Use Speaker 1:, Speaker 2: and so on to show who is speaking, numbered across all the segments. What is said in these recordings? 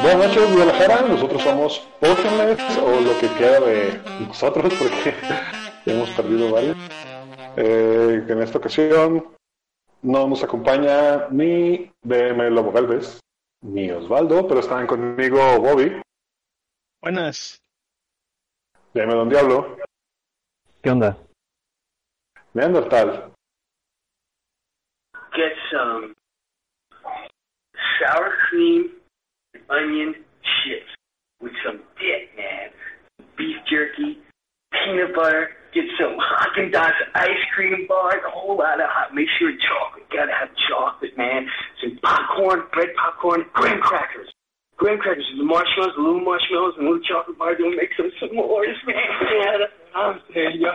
Speaker 1: Buenas noches, Guadalajara. Nosotros somos Potionless, o lo que queda de nosotros, porque hemos perdido varios. Eh, en esta ocasión no nos acompaña ni BM Lobo Galvez, ni Osvaldo, pero están conmigo Bobby,
Speaker 2: Buenas.
Speaker 1: BM Don Diablo,
Speaker 3: ¿Qué onda?
Speaker 1: Neandertal,
Speaker 4: get some sour cream onion chips with some dip, man. Beef jerky, peanut butter, get some Haagen Dazs ice cream bar, a whole lot of hot. Make sure chocolate. Gotta have chocolate, man. Some popcorn, bread popcorn, graham crackers. Graham crackers, the marshmallows, the little marshmallows, and little chocolate bar. Don't make some s'mores, man. I'm saying, yo.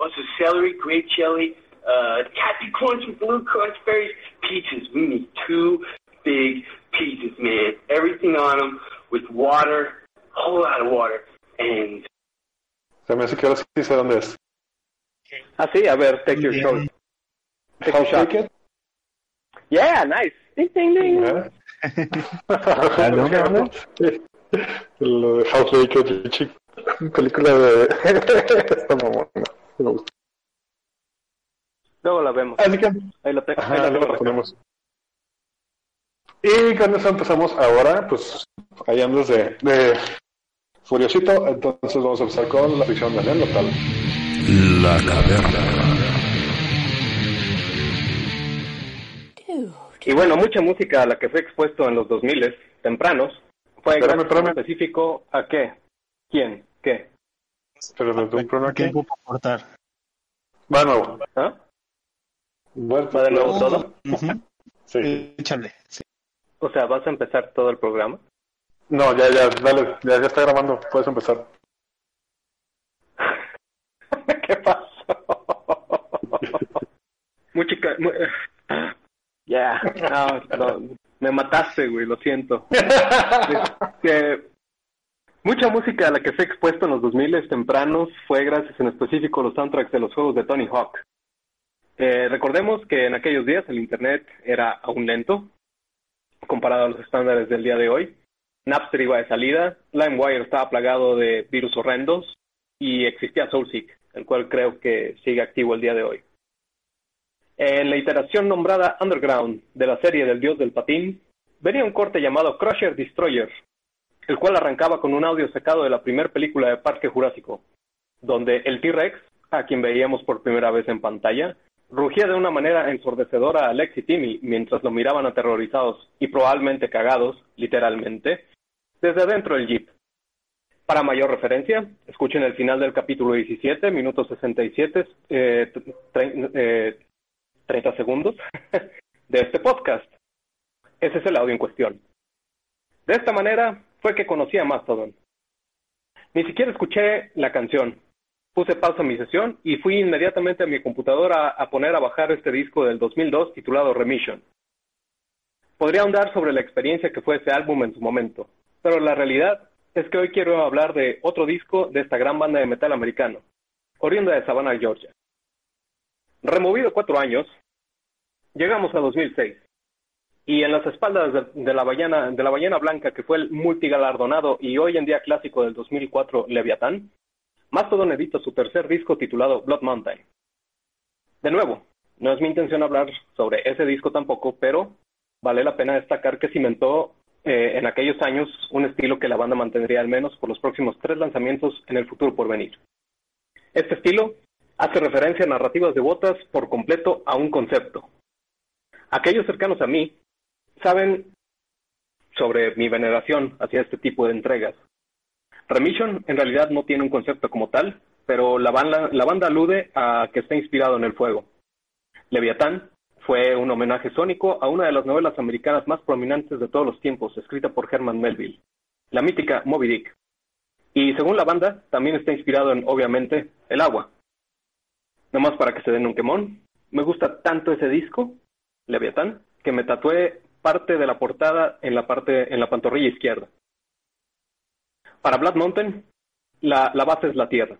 Speaker 4: Also, celery, grape jelly, uh, happy corns with blue crunch berries, pizzas. We need two big pizzas, man. Everything on them with water, a whole lot of water, and
Speaker 1: se me hace que ahora sí sé dónde es.
Speaker 3: Ah, sí, a ver, take your
Speaker 2: Bien.
Speaker 3: shot. Take
Speaker 1: How
Speaker 3: your shot.
Speaker 1: Take It.
Speaker 3: Yeah, nice. Ding, ding, ding.
Speaker 1: ¿eh?
Speaker 3: ¿A dónde, dónde?
Speaker 1: Lo de House Naked, chico. Película de... Esta mamona. Me gusta.
Speaker 3: Luego la vemos.
Speaker 1: Así que...
Speaker 3: Ahí la tengo.
Speaker 1: Ajá,
Speaker 3: ahí la
Speaker 1: luego la ponemos. Y con eso empezamos ahora, pues ahí andas de, de furiosito, entonces vamos a empezar con la ficción de Neandertal.
Speaker 5: La caverna.
Speaker 3: Y bueno, mucha música a la que fue expuesto en los 2000 tempranos fue
Speaker 1: Espérame,
Speaker 3: gracias
Speaker 1: espérame.
Speaker 3: en específico a qué, quién, qué.
Speaker 1: Pero desde un programa aquí.
Speaker 2: Tiempo para aportar.
Speaker 1: Va de nuevo.
Speaker 3: ¿Ah?
Speaker 1: Va
Speaker 3: ¿Va de nuevo todo?
Speaker 2: Ujú.
Speaker 1: Sí.
Speaker 2: Échale. Sí.
Speaker 3: O sea, ¿vas a empezar todo el programa?
Speaker 1: No, ya, ya, dale, ya, ya está grabando, puedes empezar.
Speaker 3: ¿Qué pasó? Música. mu- Ya, no, no, me mataste, güey, lo siento. Este, mucha música a la que fue expuesto en los 2000 tempranos fue gracias en específico a los soundtracks de los juegos de Tony Hawk. Eh, recordemos que en aquellos días el Internet era aún lento comparado a los estándares del día de hoy. Napster iba de salida, LimeWire estaba plagado de virus horrendos y existía SoulSeek, el cual creo que sigue activo el día de hoy. En la iteración nombrada Underground de la serie del dios del patín, venía un corte llamado Crusher Destroyer, el cual arrancaba con un audio sacado de la primera película de Parque Jurásico, donde el T-Rex, a quien veíamos por primera vez en pantalla, rugía de una manera ensordecedora a Lex y Timmy mientras lo miraban aterrorizados y probablemente cagados, literalmente, desde adentro del jeep. Para mayor referencia, escuchen el final del capítulo 17, minuto 67, eh, tre- eh, 30 segundos, de este podcast. Ese es el audio en cuestión. De esta manera fue que conocí a Mastodon. Ni siquiera escuché la canción. Puse pausa a mi sesión y fui inmediatamente a mi computadora a poner a bajar este disco del 2002 titulado Remission. Podría ahondar sobre la experiencia que fue ese álbum en su momento, pero la realidad es que hoy quiero hablar de otro disco de esta gran banda de metal americano, oriunda de Savannah, Georgia. Removido cuatro años, llegamos a 2006 y en las espaldas de, de la ballena de la ballena blanca que fue el multigalardonado y hoy en día clásico del 2004 Leviatán, Mastodon edita su tercer disco titulado Blood Mountain. De nuevo, no es mi intención hablar sobre ese disco tampoco, pero vale la pena destacar que cimentó eh, en aquellos años un estilo que la banda mantendría al menos por los próximos tres lanzamientos en el futuro por venir. Este estilo hace referencia a narrativas devotas por completo a un concepto. Aquellos cercanos a mí saben sobre mi veneración hacia este tipo de entregas. Remission en realidad no tiene un concepto como tal, pero la banda, la banda alude a que está inspirado en el fuego. Leviatán fue un homenaje sónico a una de las novelas americanas más prominentes de todos los tiempos, escrita por Herman Melville, la mítica Moby Dick. Y según la banda, también está inspirado en, obviamente, el agua. Nomás para que se den un quemón, me gusta tanto ese disco, Leviatán, que me tatué parte de la portada en la parte en la pantorrilla izquierda. Para Blood Mountain, la, base es la tierra.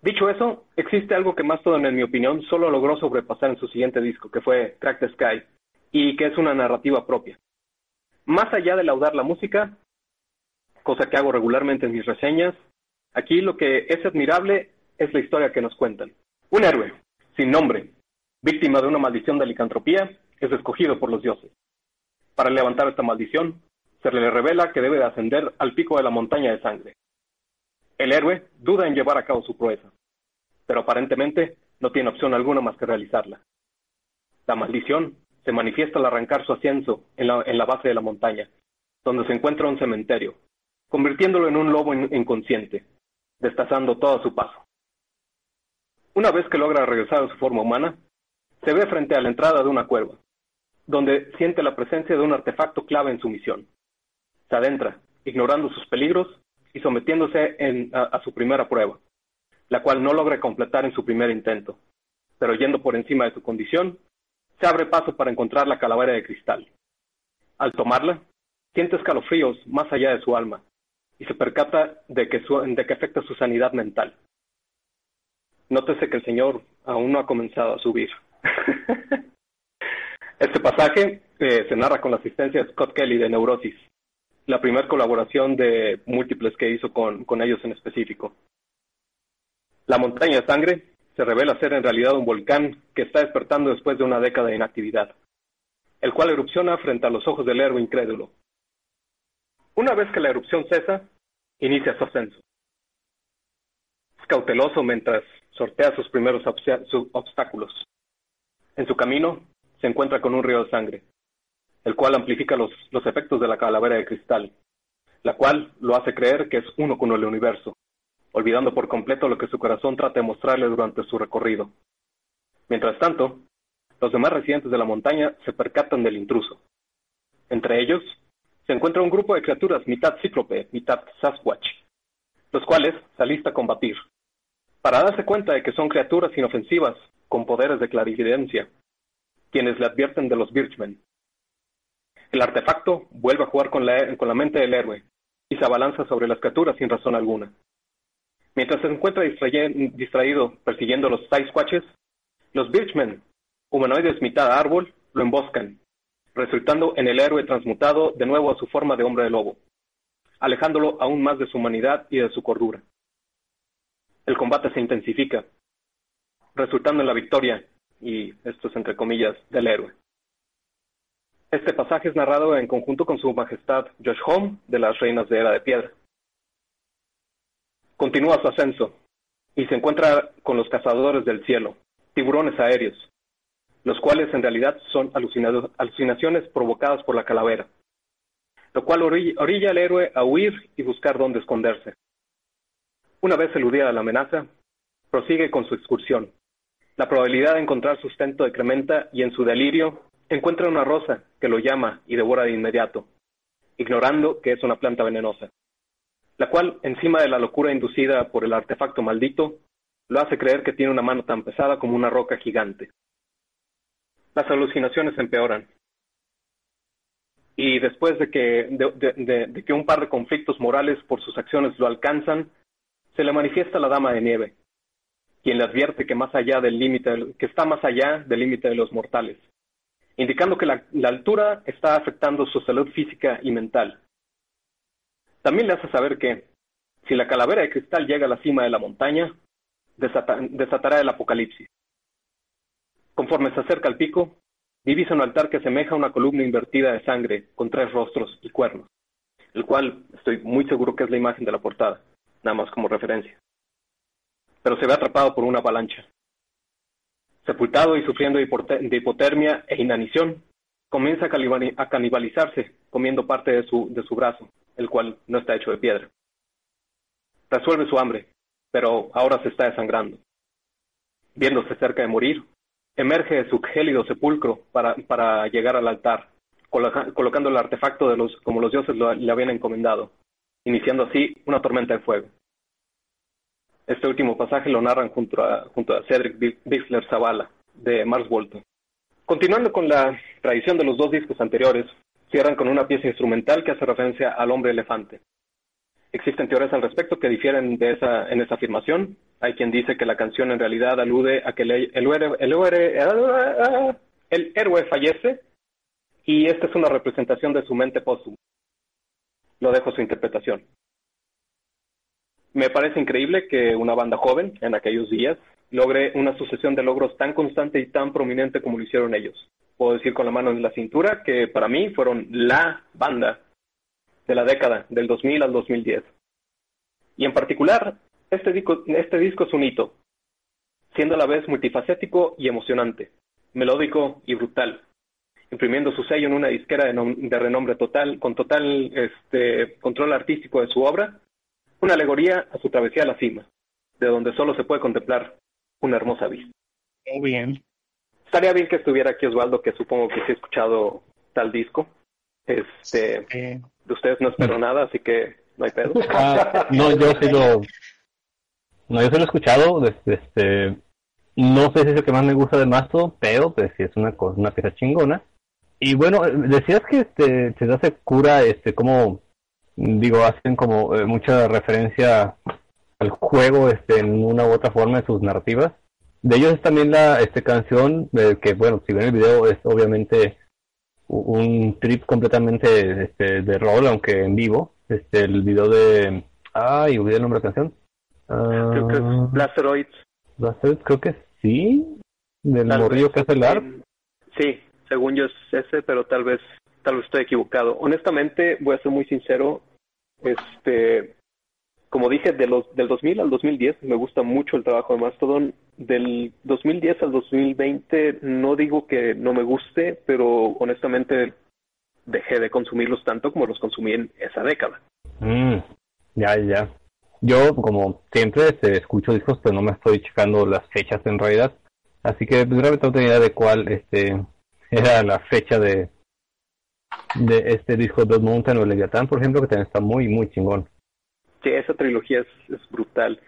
Speaker 3: Dicho eso, existe algo que Mastodon, en mi opinión, solo logró sobrepasar en su siguiente disco, que fue Crack the Sky, y que es una narrativa propia. Más allá de laudar la música, cosa que hago regularmente en mis reseñas, aquí lo que es admirable es la historia que nos cuentan. Un héroe, sin nombre, víctima de una maldición de licantropía, es escogido por los dioses. Para levantar esta maldición, le revela que debe de ascender al pico de la montaña de sangre. El héroe duda en llevar a cabo su proeza, pero aparentemente no tiene opción alguna más que realizarla. La maldición se manifiesta al arrancar su ascenso en la, base de la montaña, donde se encuentra un cementerio, convirtiéndolo en un lobo inconsciente, destazando todo su paso. Una vez que logra regresar a su forma humana, se ve frente a la entrada de una cueva, donde siente la presencia de un artefacto clave en su misión. Se adentra, ignorando sus peligros y sometiéndose a, su primera prueba, la cual no logra completar en su primer intento, pero yendo por encima de su condición, se abre paso para encontrar la calavera de cristal. Al tomarla, siente escalofríos más allá de su alma y se percata de que, de que afecta su sanidad mental. Nótese que el Señor aún no ha comenzado a subir. este pasaje eh, se narra con la asistencia de Scott Kelly de Neurosis, la primera colaboración de múltiples que hizo con, con ellos en específico. La montaña de sangre se revela ser en realidad un volcán que está despertando después de una década de inactividad, el cual erupciona frente a los ojos del héroe incrédulo. Una vez que la erupción cesa, inicia su ascenso. Es cauteloso mientras sortea sus primeros obstáculos. En su camino se encuentra con un río de sangre, el cual amplifica los, efectos de la calavera de cristal, la cual lo hace creer que es uno con el universo, olvidando por completo lo que su corazón trata de mostrarle durante su recorrido. Mientras tanto, los demás residentes de la montaña se percatan del intruso. Entre ellos, se encuentra un grupo de criaturas mitad cíclope, mitad Sasquatch, los cuales se alista a combatir, para darse cuenta de que son criaturas inofensivas con poderes de clarividencia, quienes le advierten de los Birchmen. El artefacto vuelve a jugar con la, con la mente del héroe y se abalanza sobre las criaturas sin razón alguna. Mientras se encuentra distraído persiguiendo los Sasquatches, los Birchmen, humanoides mitad árbol, lo emboscan, resultando en el héroe transmutado de nuevo a su forma de hombre de lobo, alejándolo aún más de su humanidad y de su cordura el combate se intensifica, resultando en la victoria, y esto es entre comillas, del héroe. Este pasaje es narrado en conjunto con su majestad Josh Home de las Reinas de Era de Piedra. Continúa su ascenso y se encuentra con los cazadores del cielo, tiburones aéreos, los cuales en realidad son alucinaciones provocadas por la calavera, lo cual orilla al héroe a huir y buscar dónde esconderse. Una vez eludida la amenaza, prosigue con su excursión. La probabilidad de encontrar sustento decrementa y en su delirio encuentra una rosa que lo llama y devora de inmediato, ignorando que es una planta venenosa, la cual, encima de la locura inducida por el artefacto maldito, lo hace creer que tiene una mano tan pesada como una roca gigante. Las alucinaciones empeoran. Y después de que, de que un par de conflictos morales por sus acciones lo alcanzan, se le manifiesta la dama de nieve, quien le advierte que más allá del límite, que está más allá del límite de los mortales, indicando que la, altura está afectando su salud física y mental. También le hace saber que, si la calavera de cristal llega a la cima de la montaña, desatará el apocalipsis. Conforme se acerca al pico, divisa un altar que asemeja una columna invertida de sangre con tres rostros y cuernos, el cual estoy muy seguro que es la imagen de la portada nada más como referencia. Pero se ve atrapado por una avalancha. Sepultado y sufriendo de hipotermia e inanición, comienza a canibalizarse comiendo parte de su, de su brazo, el cual no está hecho de piedra. Resuelve su hambre, pero ahora se está desangrando. Viéndose cerca de morir, emerge de su gélido sepulcro para, para llegar al altar, colocando el artefacto de los, como los dioses le habían encomendado, iniciando así una tormenta de fuego. Este último pasaje lo narran junto a, junto Cedric Bixler Zavala, de Mars Volta. Continuando con la tradición de los dos discos anteriores, cierran con una pieza instrumental que hace referencia al hombre elefante. Existen teorías al respecto que difieren de esa, en esa afirmación. Hay quien dice que la canción en realidad alude a que el, el, el, el héroe fallece y esta es una representación de su mente póstuma. Lo dejo su interpretación. Me parece increíble que una banda joven, en aquellos días, logre una sucesión de logros tan constante y tan prominente como lo hicieron ellos. Puedo decir con la mano en la cintura que para mí fueron la banda de la década, del 2000 al 2010. Y en particular, este disco, este disco es un hito, siendo a la vez multifacético y emocionante, melódico y brutal, imprimiendo su sello en una disquera de, renombre total, con total este, control artístico de su obra, una alegoría a su travesía a la cima, de donde solo se puede contemplar una hermosa vista.
Speaker 2: Muy bien.
Speaker 3: Estaría bien que estuviera aquí Osvaldo, que supongo que sí ha escuchado tal disco. Este, de ustedes no espero nada, así que no hay pedo.
Speaker 6: Ah, no, yo sí lo, no, yo sí lo he escuchado. Este, no sé si es el que más me gusta de Masto, pero pues sí es una cosa, una pieza chingona. Y bueno, decías que este, te hace cura, este, como digo, hacen como eh, mucha referencia al juego este, en una u otra forma en sus narrativas. De ellos es también la este, canción, de que bueno, si ven el video es obviamente un trip completamente este, de rol, aunque en vivo. Este, el video de... Ay, olvidé el nombre de la canción.
Speaker 3: creo que es
Speaker 6: Ah,
Speaker 3: Blasteroids.
Speaker 6: Blasteroids, creo que sí. Del
Speaker 3: Tal
Speaker 6: morrillo que hace el ARP.
Speaker 3: Sí, según yo es ese, pero tal vez, tal vez estoy equivocado. Honestamente, voy a ser muy sincero. Este, como dije, de los, del 2000 al 2010 me gusta mucho el trabajo de Mastodon. Del 2010 al 2020 no digo que no me guste, pero honestamente dejé de consumirlos tanto como los consumí en esa década.
Speaker 6: Mm, ya, ya. Yo, como siempre, este, escucho discos, pero no me estoy checando las fechas en realidad. Así que pues, realmente no tenía idea de cuál este, era la fecha de, de este disco Blood Mountain o Leviathan, por ejemplo, que también está muy, muy chingón.
Speaker 3: Sí, esa trilogía es, es brutal.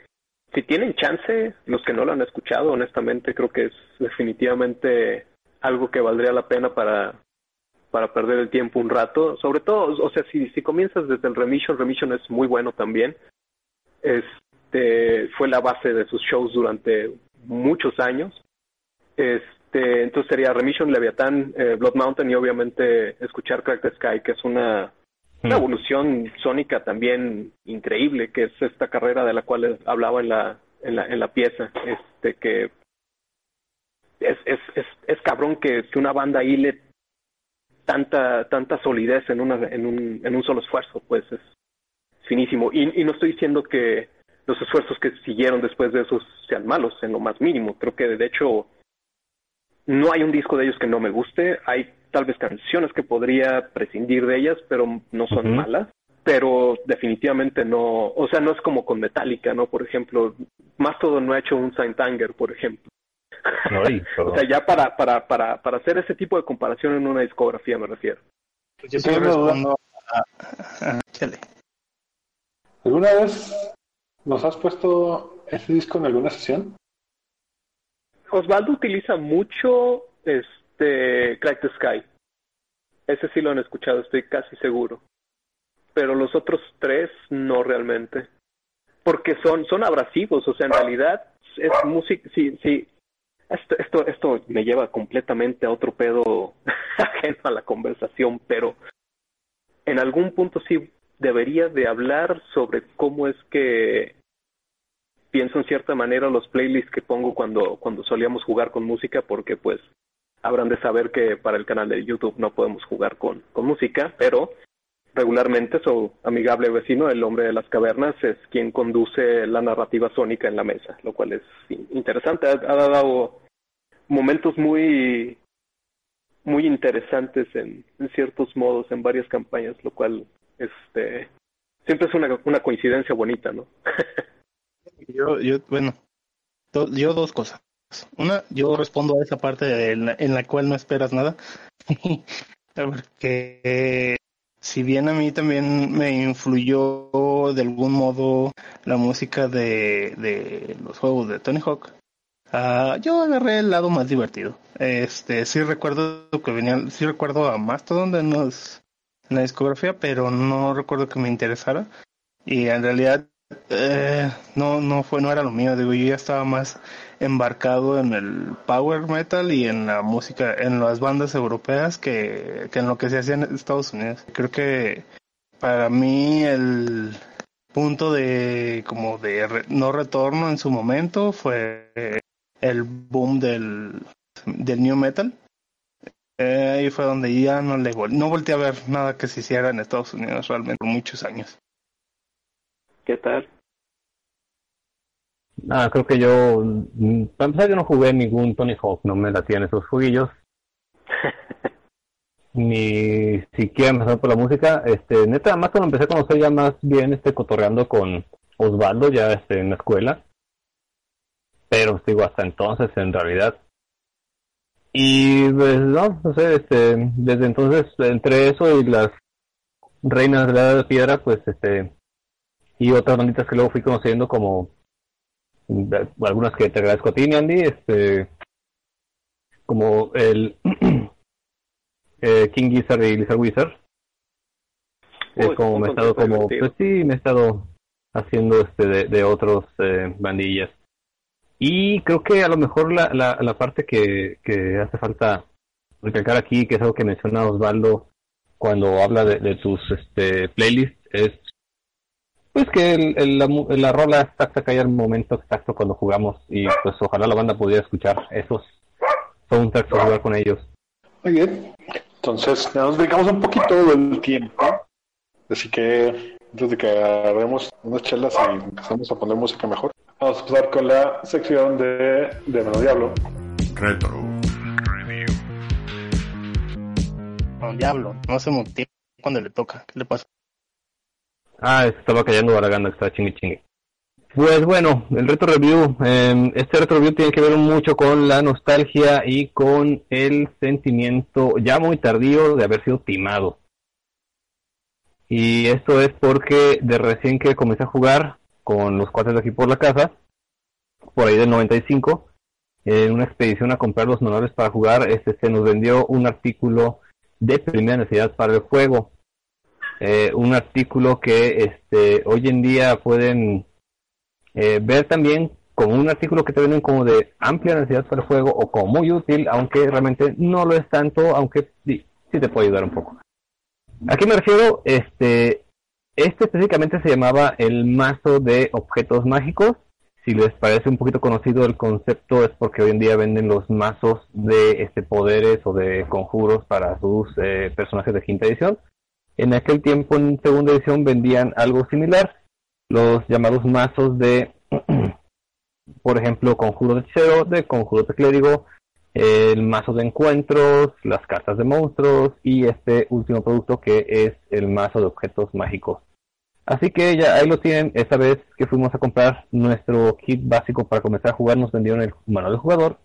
Speaker 3: Si tienen chance, los que no lo han escuchado, honestamente, creo que es definitivamente algo que valdría la pena para, para perder el tiempo un rato. Sobre todo, o sea, si, si comienzas desde el Remission, Remission es muy bueno también. Este, fue la base de sus shows durante muchos años. Este, entonces sería Remission, Leviathan, eh, Blood Mountain y obviamente escuchar Crack the Sky, que es una una evolución sónica también increíble, que es esta carrera de la cual hablaba en la, en la, en la pieza, este que es, es, es, es cabrón que, que una banda hile tanta, tanta solidez en una, en un, en un solo esfuerzo, pues es finísimo. Y, y no estoy diciendo que los esfuerzos que siguieron después de esos sean malos, en lo más mínimo. Creo que de hecho no hay un disco de ellos que no me guste, hay tal vez canciones que podría prescindir de ellas, pero no son malas. Pero definitivamente no, o sea, no es como con Metallica, ¿no? Por ejemplo, más todo no ha hecho un Saint Anger, por ejemplo.
Speaker 6: Ay,
Speaker 3: o sea, ya para, para, para, para hacer ese tipo de comparación en una discografía me refiero.
Speaker 2: Pues yo respondo Chale.
Speaker 1: ¿Alguna vez nos has puesto ese disco en alguna sesión?
Speaker 3: Osvaldo utiliza mucho este Crack the Sky. Ese sí lo han escuchado, estoy casi seguro. Pero los otros tres no realmente. Porque son, son abrasivos, o sea, en realidad es música, sí, sí. Esto, esto, esto me lleva completamente a otro pedo ajeno a la conversación, pero en algún punto sí debería de hablar sobre cómo es que pienso en cierta manera los playlists que pongo cuando, cuando solíamos jugar con música, porque pues habrán de saber que para el canal de YouTube no podemos jugar con, con música, pero regularmente su amigable vecino, el hombre de las cavernas, es quien conduce la narrativa sónica en la mesa, lo cual es in- interesante. Ha, ha dado momentos muy muy interesantes en, en ciertos modos en varias campañas, lo cual este siempre es una, una coincidencia bonita, ¿no?
Speaker 2: Yo, yo, bueno, yo dos cosas. Una, yo respondo a esa parte de la- en la cual no esperas nada. Porque si bien a mí también me influyó de algún modo la música de, de los juegos de Tony Hawk, ah, yo agarré el lado más divertido. Este, sí recuerdo que venía, sí recuerdo a Mastodon en, los, en la discografía, pero no recuerdo que me interesara. Y en realidad eh, no, no fue, no era lo mío, digo, yo ya estaba más embarcado en el power metal y en la música, en las bandas europeas que, en lo que se hacía en Estados Unidos. Creo que para mí el punto de como de no retorno en su momento fue el boom del, del new metal. Eh, ahí fue donde ya no le no volteé a ver nada que se hiciera en Estados Unidos realmente por muchos años.
Speaker 3: ¿Qué tal?
Speaker 6: Ah, creo que yo, mm, para empezar, yo no jugué ningún Tony Hawk, no me latían esos juguillos. Ni siquiera empezar por la música. Este, neta, más cuando empecé a conocer ya más bien este cotorreando con Osvaldo ya este, en la escuela. Pero digo, hasta entonces en realidad. Y pues no, no sé, este, desde entonces entre eso y las reinas de la edad de piedra, pues este, y otras banditas que luego fui conociendo como algunas que te agradezco a ti, Andy, este, como el eh, King Gizzard y Lizard Wizard. Es como me he estado como, pues sí, me he estado haciendo este de, de otros eh, bandillas. Y creo que a lo mejor la, la, la parte que, que hace falta recalcar aquí, que es algo que menciona Osvaldo cuando habla de, de tus este, playlists, es pues que el, la, la, rola exacta cae al momento exacto cuando jugamos y pues ojalá la banda pudiera escuchar esos soundtracks o jugar con ellos.
Speaker 1: Muy bien, entonces nos dedicamos un poquito del tiempo, así que antes de que agarremos unas chelas y empezamos a poner música mejor, vamos a empezar con la sección de, de Mano Diablo.
Speaker 5: Retro.
Speaker 2: Mano Diablo, no hace un tiempo cuando le toca, ¿qué le pasa?
Speaker 6: Ah, estaba callando Baraganda, estaba chingue chingue. Pues bueno, el retro review, eh, este retro review tiene que ver mucho con la nostalgia y con el sentimiento ya muy tardío de haber sido timado. Y esto es porque de recién que comencé a jugar con los cuates de aquí por la casa, por ahí del 95, en una expedición a comprar los manuales para jugar, este se nos vendió un artículo de primera necesidad para el juego eh, un artículo que este, hoy en día pueden eh, ver también como un artículo que te vienen como de amplia necesidad para el juego o como muy útil, aunque realmente no lo es tanto, aunque sí, sí te puede ayudar un poco. ¿A qué me refiero? Este, este específicamente se llamaba el mazo de objetos mágicos. Si les parece un poquito conocido el concepto es porque hoy en día venden los mazos de este poderes o de conjuros para sus eh, personajes de quinta edición. En aquel tiempo, en segunda edición, vendían algo similar, los llamados mazos de, por ejemplo, conjuro de hechicero, de conjuro de clérigo, el mazo de encuentros, las cartas de monstruos y este último producto que es el mazo de objetos mágicos. Así que ya ahí lo tienen, esta vez que fuimos a comprar nuestro kit básico para comenzar a jugar, nos vendieron el manual del jugador,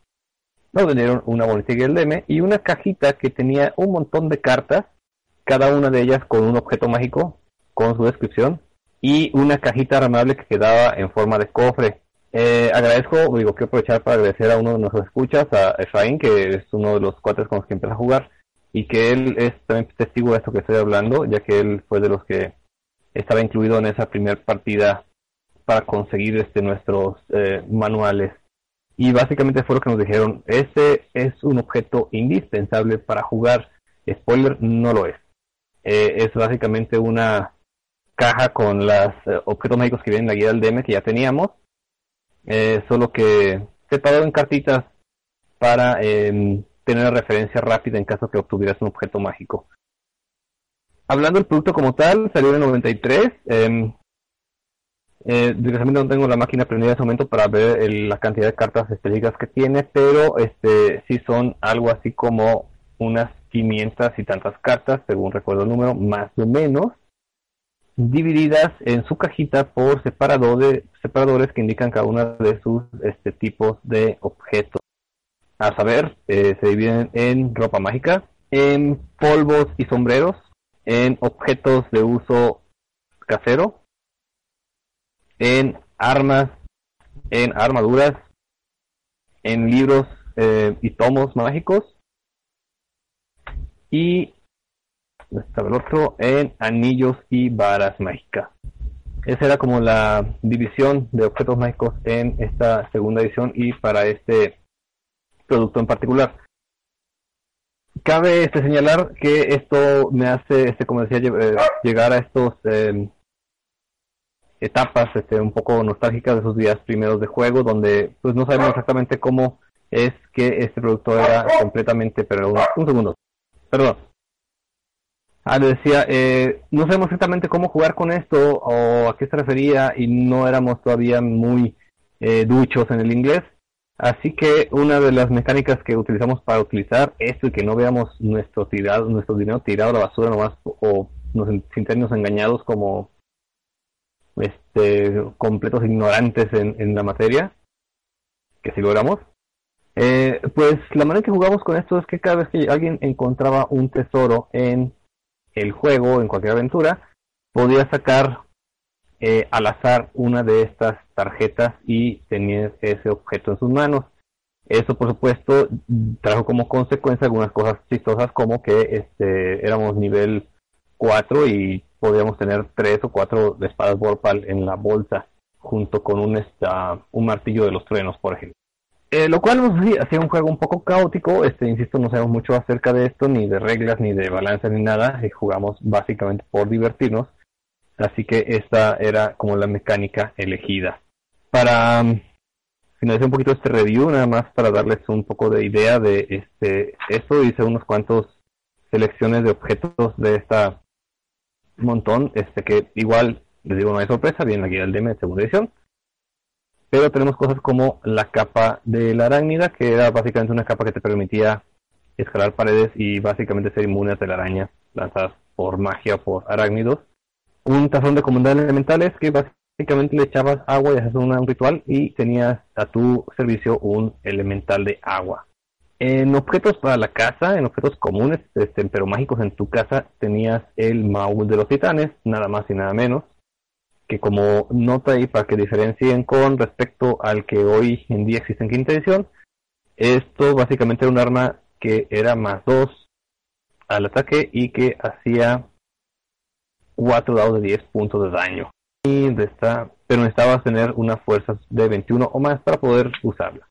Speaker 6: nos vendieron una guía del DM y una cajita que tenía un montón de cartas cada una de ellas con un objeto mágico, con su descripción, y una cajita ramable que quedaba en forma de cofre. Eh, agradezco, digo, quiero aprovechar para agradecer a uno de nuestros escuchas, a Efraín, que es uno de los cuatro con los que empieza a jugar, y que él es también testigo de esto que estoy hablando, ya que él fue de los que estaba incluido en esa primera partida para conseguir este nuestros eh, manuales. Y básicamente fue lo que nos dijeron, este es un objeto indispensable para jugar. Spoiler, no lo es. Eh, es básicamente una caja con los eh, objetos mágicos que vienen en la guía del DM que ya teníamos, eh, solo que separado en cartitas para em, tener referencia rápida en caso que obtuvieras un objeto mágico. Hablando del producto como tal, salió en el 93. Eh, desgraciadamente no tengo la máquina prendida en ese momento para ver la cantidad de cartas específicas que tiene, pero este sí son algo así como unas 500 y tantas cartas, según recuerdo el número, más o menos, divididas en su cajita por separadores, separadores que indican cada uno de sus este, tipos de objetos. A saber, eh, se dividen en ropa mágica, en polvos y sombreros, en objetos de uso casero, en armas, en armaduras, en libros eh, y tomos mágicos y estaba el otro en anillos y varas mágicas. Esa era como la división de objetos mágicos en esta segunda edición y para este producto en particular. Cabe este señalar que esto me hace, este como decía, eh, llegar a estos eh, etapas este, un poco nostálgicas de esos días primeros de juego, donde pues no sabemos exactamente cómo es que este producto era completamente, pero un, segundo, perdón. Ah, le decía, eh, no sabemos exactamente cómo jugar con esto o a qué se refería y no éramos todavía muy eh, duchos en el inglés. Así que una de las mecánicas que utilizamos para utilizar esto y que no veamos nuestro tirado, nuestro dinero tirado a la basura nomás o nos sentirnos engañados como este completos ignorantes en, en la materia, que si logramos, eh, pues la manera que jugamos con esto es que cada vez que alguien encontraba un tesoro en el juego, en cualquier aventura, podía sacar eh, al azar una de estas tarjetas y tener ese objeto en sus manos. Eso, por supuesto, trajo como consecuencia algunas cosas chistosas como que este, éramos nivel 4 y podíamos tener tres o cuatro espadas Vorpal en la bolsa junto con un, esta, un martillo de los truenos, por ejemplo. Eh, lo cual nos hacía un juego un poco caótico, este, insisto, no sabemos mucho acerca de esto, ni de reglas, ni de balance, ni nada, y jugamos básicamente por divertirnos, así que esta era como la mecánica elegida. Para um, finalizar un poquito este review, nada más para darles un poco de idea de este esto, hice unos cuantos selecciones de objetos de esta montón, este que igual, les digo, no hay sorpresa, viene la guía del DM de segunda edición, pero tenemos cosas como la capa de la arácnida, que era básicamente una capa que te permitía escalar paredes y básicamente ser inmune a telarañas lanzadas por magia o por arácnidos. Un tazón de comandar elementales que básicamente le echabas agua y hacías un ritual y tenías a tu servicio un elemental de agua. En objetos para la casa, en objetos comunes, este, pero mágicos en tu casa, tenías el Maul de los Titanes, nada más y nada menos que como nota ahí para que diferencien con respecto al que hoy en día existe en quinta edición, esto básicamente era un arma que era más 2 al ataque y que hacía 4 dados de 10 puntos de daño. Y de esta, pero necesitabas tener una fuerza de 21 o más para poder usarla.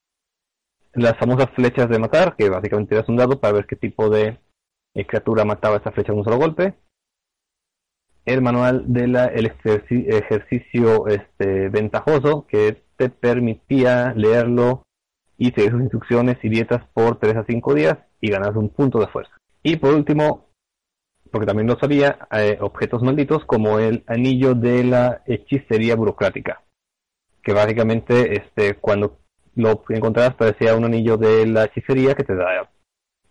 Speaker 6: Las famosas flechas de matar, que básicamente eras un dado para ver qué tipo de criatura mataba esa flecha en un solo golpe el manual del el ejercicio, este, ventajoso que te permitía leerlo y seguir sus instrucciones y dietas por 3 a 5 días y ganas un punto de fuerza. Y por último, porque también lo sabía, eh, objetos malditos como el anillo de la hechicería burocrática, que básicamente este, cuando lo encontrabas parecía un anillo de la hechicería que te da,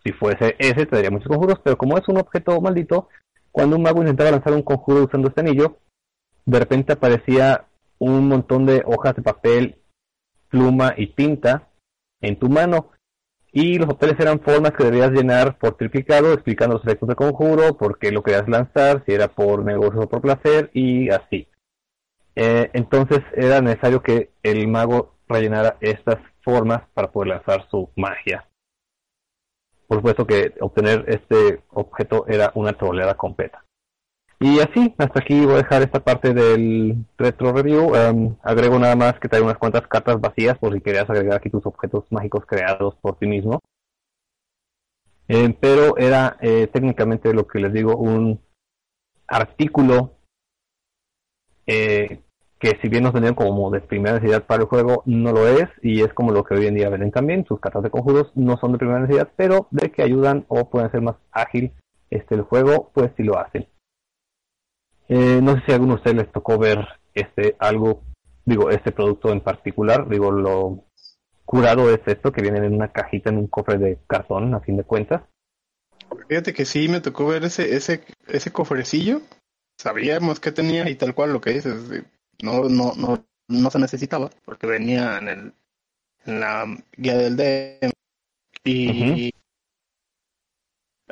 Speaker 6: si fuese ese, te daría muchos conjuros, pero como es un objeto maldito, cuando un mago intentaba lanzar un conjuro usando este anillo, de repente aparecía un montón de hojas de papel, pluma y tinta en tu mano. Y los papeles eran formas que debías llenar por triplicado, explicando los efectos del conjuro, por qué lo querías lanzar, si era por negocio o por placer, y así. Eh, entonces era necesario que el mago rellenara estas formas para poder lanzar su magia por supuesto que obtener este objeto era una troleada completa. Y así, hasta aquí voy a dejar esta parte del retro review. Em, agrego nada más que trae unas cuantas cartas vacías por si querías agregar aquí tus objetos mágicos creados por ti mismo. Em, pero era eh, técnicamente lo que les digo, un artículo eh, que si bien nos vendían como de primera necesidad para el juego, no lo es, y es como lo que hoy en día venden también, sus cartas de conjuros no son de primera necesidad, pero de que ayudan o pueden ser más ágil este el juego, pues sí lo hacen. Eh, no sé si a alguno de ustedes les tocó ver este algo, digo, este producto en particular, digo, lo curado es esto, que viene en una cajita, en un cofre de cartón, a fin de cuentas.
Speaker 2: Fíjate que sí me tocó ver ese, ese, ese cofrecillo. Sabíamos que tenía y tal cual lo que dices no, no, no, no se necesitaba porque venía en, el, en la guía del DM y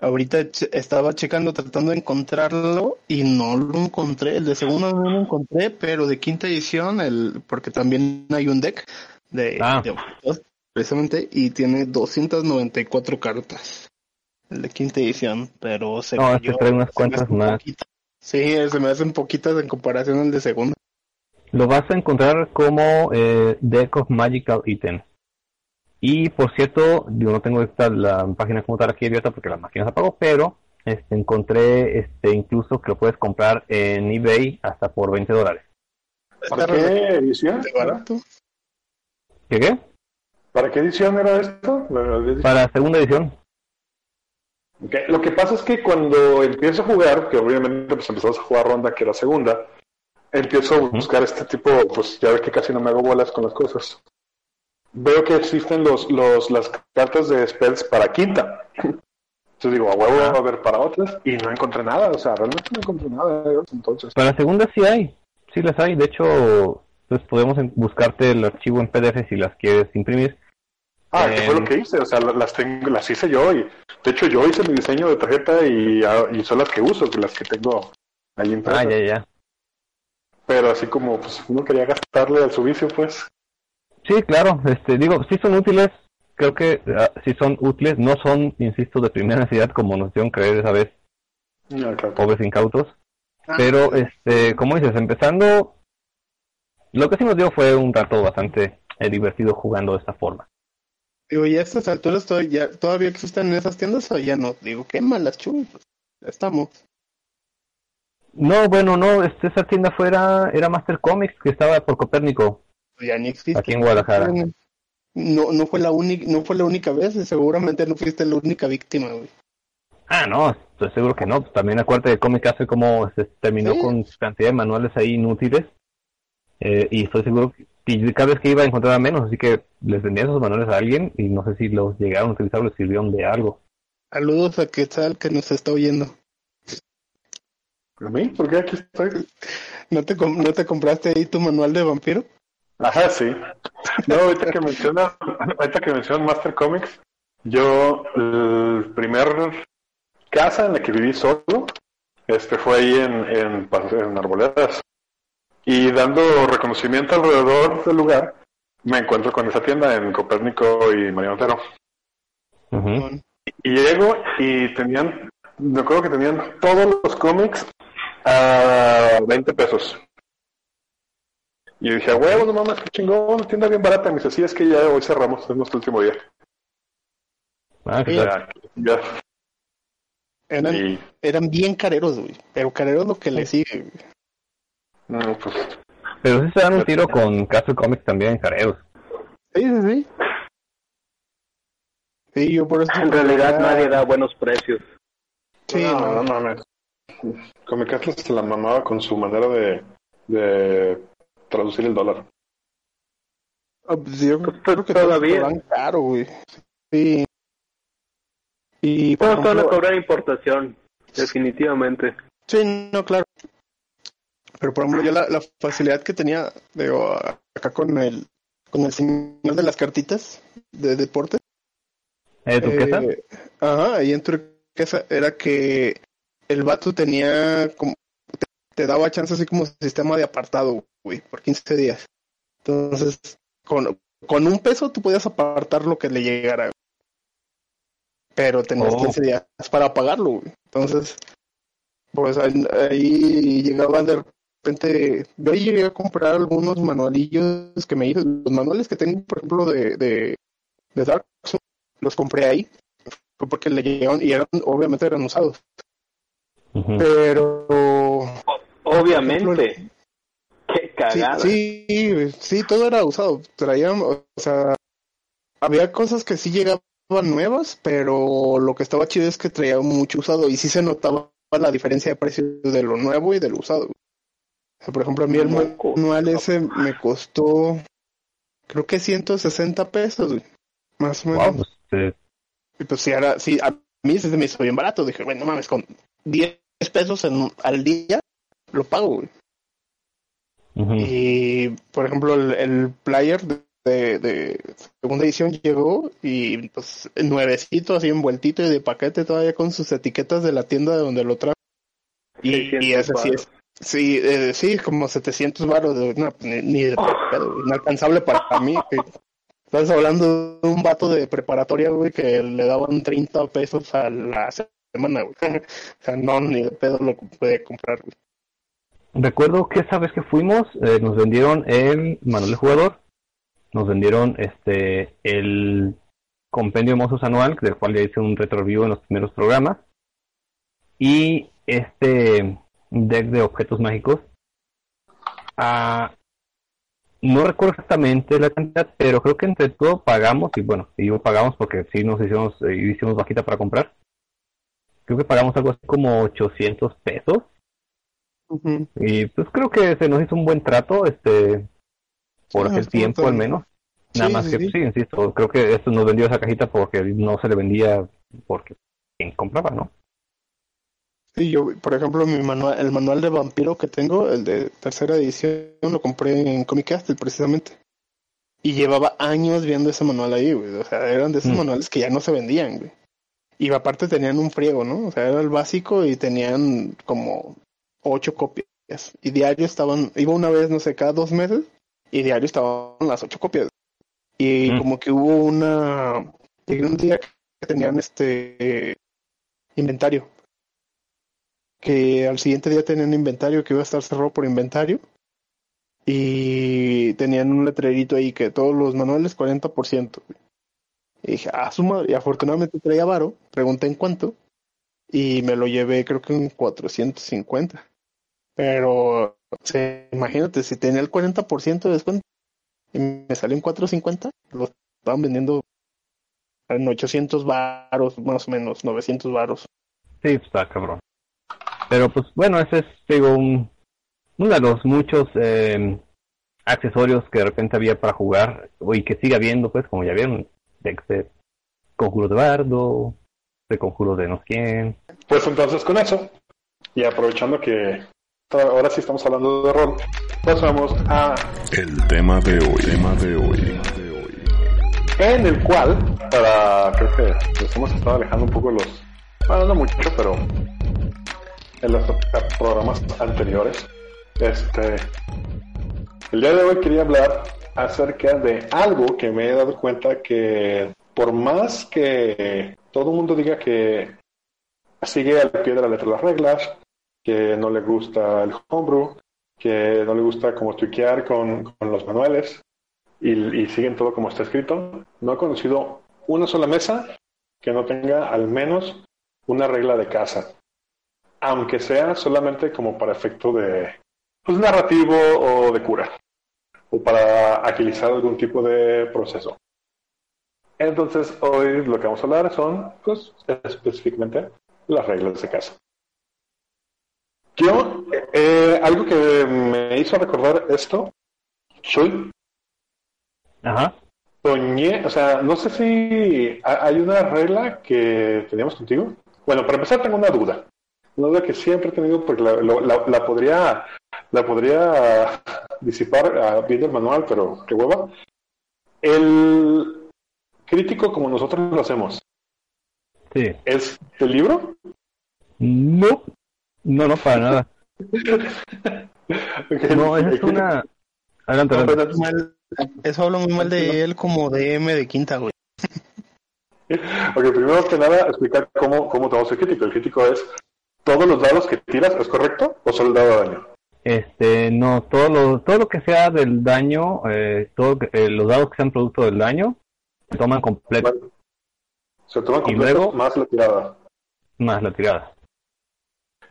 Speaker 2: Ahorita estaba checando, tratando de encontrarlo y no lo encontré. El de segunda no lo encontré, pero de quinta edición, el porque también hay un deck de,
Speaker 6: Ah.
Speaker 2: de precisamente, y tiene 294 cartas. El de quinta edición, pero se
Speaker 6: No,
Speaker 2: me
Speaker 6: este
Speaker 2: dio-
Speaker 6: trae unas cuantas
Speaker 2: hacen
Speaker 6: más.
Speaker 2: poquitas. Sí, se me hacen poquitas en comparación al de segunda.
Speaker 6: Lo vas a encontrar como eh, Deck of Magical Items. Y por cierto, yo no tengo esta la página como tal aquí abierta porque la máquina se apagó, pero este, encontré este incluso que lo puedes comprar en eBay hasta por 20 dólares.
Speaker 1: ¿Para qué edición?
Speaker 6: ¿Qué qué?
Speaker 1: ¿Para qué edición era esto?
Speaker 6: Para segunda edición.
Speaker 1: Ok, Lo que pasa es que cuando empiezo a jugar, que obviamente pues empezamos a jugar ronda, que era segunda, empiezo a buscar este tipo, pues ya ve que casi no me hago bolas con las cosas. Veo que existen los, los, las cartas de spells para quinta. Entonces digo, a huevo va a haber para otras y no encontré nada, o sea, realmente no encontré nada ellos, entonces.
Speaker 6: Para segunda sí hay, sí las hay. De hecho, pues podemos buscarte el archivo en PDF si las quieres imprimir.
Speaker 1: Ah, que fue lo que hice, o sea, la- las tengo, las hice yo y de hecho yo hice mi diseño de tarjeta y, ah, y son las que uso, que las que tengo ahí impresas.
Speaker 6: Ah, ya, ya.
Speaker 1: Pero así como pues no quería gastarle al su vicio, pues.
Speaker 6: Sí, claro, este, digo, sí son útiles, creo que ah, sí son útiles, no son, insisto, de primera necesidad como nos dieron creer esa vez,
Speaker 1: claro.
Speaker 6: pobres incautos,
Speaker 2: Ah,
Speaker 6: pero, este, como dices, empezando, lo que sí nos dio fue un rato bastante eh, divertido jugando de esta forma.
Speaker 2: Digo, y a estas alturas todavía, todavía existen en esas tiendas o ya no. Digo, qué malas chulas. Pues, ya estamos.
Speaker 6: No, bueno, no, este, esa tienda fuera, era Master Comics, que estaba por Copérnico,
Speaker 2: ya ni existe.
Speaker 6: aquí en Guadalajara.
Speaker 2: No, no fue la única, no fue la única vez, y seguramente no fuiste la única víctima, güey.
Speaker 6: Ah, no, estoy seguro que no, también acuérdate de Comic hace como se terminó
Speaker 2: Sí.
Speaker 6: con cantidad de manuales ahí inútiles, eh, y estoy seguro que y cada vez que iba a encontrar menos, así que les vendía esos manuales a alguien y no sé si los llegaron a utilizar o les sirvieron de algo.
Speaker 2: Saludos a Quetzal que nos está oyendo.
Speaker 1: ¿A mí? ¿Por qué aquí estoy?
Speaker 2: ¿No te, com- ¿No te compraste ahí tu manual de vampiro?
Speaker 1: Ajá, sí. No, ahorita que menciona, ahorita que mencionan Master Comics, yo el primer casa en la que viví solo, este fue ahí en, en, en Arboledas. Y dando reconocimiento alrededor del lugar, me encuentro con esa tienda en Copérnico y Mariano Otero.
Speaker 6: Ujú.
Speaker 1: Y llego y tenían, me acuerdo que tenían todos los cómics a 20 pesos. Y yo dije, "A huevo, no mames, qué chingón, una tienda bien barata. Y me dice, sí, es que ya hoy cerramos, es nuestro último día.
Speaker 6: Ah.
Speaker 1: Ya, ya.
Speaker 2: Eran,
Speaker 1: Y,
Speaker 2: eran bien careros, güey. Pero careros lo que le sigue, güey.
Speaker 1: no, pues,
Speaker 6: Pero sí se dan un tiro con Castle Comics también, careros.
Speaker 2: Sí, sí, sí. Sí, yo por eso.
Speaker 3: En realidad nadie da buenos precios.
Speaker 2: Sí,
Speaker 1: no,
Speaker 2: no,
Speaker 1: no mames. Comic Atlas se la mamaba con su manera de, de traducir el dólar.
Speaker 2: Ah, pues yo
Speaker 3: Pues,
Speaker 2: creo que
Speaker 3: todavía.
Speaker 2: cobran caro, güey. Sí. Y por
Speaker 3: Todos van a
Speaker 2: ejemplo,
Speaker 3: cobrar importación, definitivamente.
Speaker 2: sí, no, claro. Pero por ejemplo, yo la, la facilidad que tenía, digo, acá con el con el señor de las cartitas de deporte.
Speaker 6: ¿Eh, Turquesa?
Speaker 2: Eh, ajá, ahí en Turquesa era que el vato tenía como te, te daba chance así como sistema de apartado, güey, por 15 días. Entonces, con, con un peso tú podías apartar lo que le llegara. Pero tenías
Speaker 6: Oh.
Speaker 2: 15 días para pagarlo, güey. Entonces, pues ahí, ahí llegaban de repente, yo ahí llegué a comprar algunos manualillos que me hice, los manuales que tengo, por ejemplo, de, de, de Dark Souls, los compré ahí, fue porque le llegaron, y eran, obviamente eran usados, Pero
Speaker 3: Obviamente. Qué
Speaker 2: sí,
Speaker 3: cagada.
Speaker 2: sí, sí, todo era usado, traían, o sea, había cosas que sí llegaban nuevas, pero lo que estaba chido es que traía mucho usado, y sí se notaba la diferencia de precio de lo nuevo y de lo usado. O sea, por ejemplo, a mí el manual ese me costó, creo que 160 pesos, más o menos.
Speaker 6: Wow, pues, eh,
Speaker 2: Y pues sí, ahora, sí, a mí se me hizo bien barato. Dije, bueno, no mames, con 10 pesos en, al día lo pago, güey. Y, por ejemplo, el, el player de de, de segunda edición llegó y pues nuevecito, así envueltito y de paquete todavía con sus etiquetas de la tienda de donde lo trajo. Y, y
Speaker 3: 600
Speaker 2: ese sí es, sí, eh, sí, como 700 baros, de, no, ni, ni de pedo, güey, inalcanzable para mí. que Estás hablando de un vato de preparatoria, güey, que le daban 30 pesos a la semana. O sea, no, ni de pedo lo puede comprar.
Speaker 6: Recuerdo que esa vez que fuimos eh, nos vendieron el manual de jugador, nos vendieron este el compendio de mozos anual, del cual ya hice un retro review en los primeros programas, y este deck de objetos mágicos. Ah, no recuerdo exactamente la cantidad, pero creo que entre todo pagamos, y bueno, y yo pagamos porque sí nos hicimos, eh, hicimos bajita para comprar. Creo que pagamos algo así como 800 pesos. Y pues creo que se nos hizo un buen trato, este, por
Speaker 2: Ah, estuvo
Speaker 6: tiempo al menos. Nada más
Speaker 2: sí,
Speaker 6: que,
Speaker 2: sí.
Speaker 6: sí, insisto, creo que esto nos vendió esa cajita porque no se le vendía porque quien compraba, ¿no?
Speaker 2: Sí, yo, por ejemplo, mi manual, el manual de vampiro que tengo, el de tercera edición, lo compré en Comic Castle precisamente. Y llevaba años viendo ese manual ahí, güey. O sea, eran de esos
Speaker 6: Mm.
Speaker 2: manuales que ya no se vendían, güey. Y aparte tenían un friego, ¿no? O sea, era el básico y tenían como ocho copias. Y diario estaban, iba una vez, no sé, cada dos meses, y diario estaban las ocho copias. Y
Speaker 6: Mm.
Speaker 2: como que hubo una, llegué un día que tenían este inventario que al siguiente día tenían inventario que iba a estar cerrado por inventario y tenían un letrerito ahí que todos los manuales 40%. Y dije, ah, su madre, y afortunadamente traía varo, pregunté en cuánto y me lo llevé creo que en 450. Pero, imagínate, si tenía el 40% de descuento y me salió en 450, lo estaban vendiendo en 800 varos, más o menos, 900 varos.
Speaker 6: Sí, está cabrón. Pero pues bueno, ese es, digo, un, uno de los muchos eh, accesorios que de repente había para jugar y que sigue habiendo, pues como ya vieron, decks de conjuro de bardo, de conjuro de no sé quién.
Speaker 1: Pues entonces con eso, y aprovechando que ahora sí estamos hablando de rol, vamos a
Speaker 5: El tema de hoy, tema de hoy.
Speaker 1: en el cual, para creo que nos hemos estado alejando un poco de los, bueno, no mucho, pero en los programas anteriores, este, el día de hoy quería hablar acerca de algo que me he dado cuenta que por más que todo el mundo diga que sigue al pie de la letra las reglas, que no le gusta el homebrew, que no le gusta como tuiquear con, con los manuales, y, y siguen todo como está escrito. No he conocido una sola mesa que no tenga al menos una regla de casa, aunque sea solamente como para efecto de pues, narrativo o de cura, o para agilizar algún tipo de proceso. Entonces, hoy lo que vamos a hablar son, pues, específicamente las reglas de casa. Yo, eh, algo que me hizo recordar esto, Chuy,
Speaker 6: Ajá.
Speaker 1: soñé, o sea, no sé si ha- hay una regla que teníamos contigo. Bueno, para empezar tengo una duda. Una duda que siempre he tenido porque la, la- la podría la podría disipar ah, viendo el manual, pero qué hueva. El crítico como nosotros lo hacemos,
Speaker 6: Sí.
Speaker 1: ¿es el libro?
Speaker 6: No, no, no, para nada. No, esa es una... Adelante, adelante.
Speaker 2: Mal- eso habla muy mal de él como de M de quinta, güey.
Speaker 1: Ok, primero que nada, explicar cómo, cómo tomamos el crítico. El crítico es todos los dados que tiras, ¿es correcto? ¿O solo el dado de daño?
Speaker 6: Este, no, todo lo, todo lo que sea del daño, eh, todo, eh, los dados que sean producto del daño, se toman completo,
Speaker 1: se toma
Speaker 6: Y
Speaker 1: completo
Speaker 6: luego-
Speaker 1: más la tirada.
Speaker 6: más la tirada.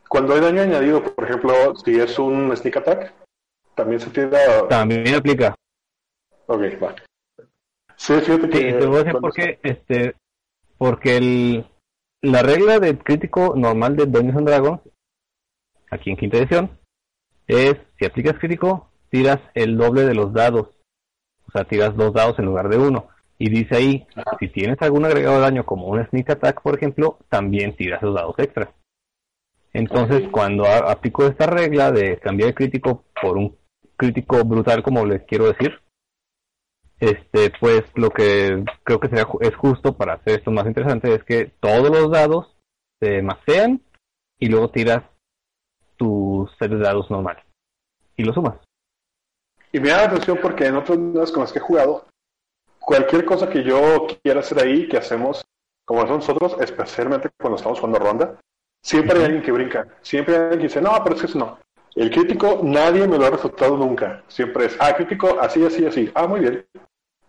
Speaker 1: Cuando hay daño añadido, por ejemplo, si es un sneak attack, también se tira.
Speaker 6: También aplica.
Speaker 1: Ok, va. Sí, fíjate
Speaker 6: Sí,
Speaker 1: que.
Speaker 6: te voy a decir
Speaker 1: cuando-
Speaker 6: por qué, este, porque el, la regla de crítico normal de Dungeons and Dragons, aquí en quinta edición, es, si aplicas crítico, tiras el doble de los dados. O sea, tiras dos dados en lugar de uno. Y dice ahí, si tienes algún agregado de daño como un sneak attack, por ejemplo, también tiras los dados extras. Entonces, cuando aplico esta regla de cambiar el crítico por un crítico brutal, como les quiero decir, este, pues lo que creo que sería, es justo para hacer esto más interesante es que todos los dados se macean y luego tiras tu set de dados normal y lo sumas.
Speaker 1: Y me da la atención porque en otros videos con los que he jugado, cualquier cosa que yo quiera hacer ahí, que hacemos, como hacemos nosotros, especialmente cuando estamos jugando ronda, siempre hay alguien que brinca. Siempre hay alguien que dice, no, pero es que eso no. El crítico, nadie me lo ha resultado nunca. Siempre es, ah, crítico, así, así, así. Ah, muy bien.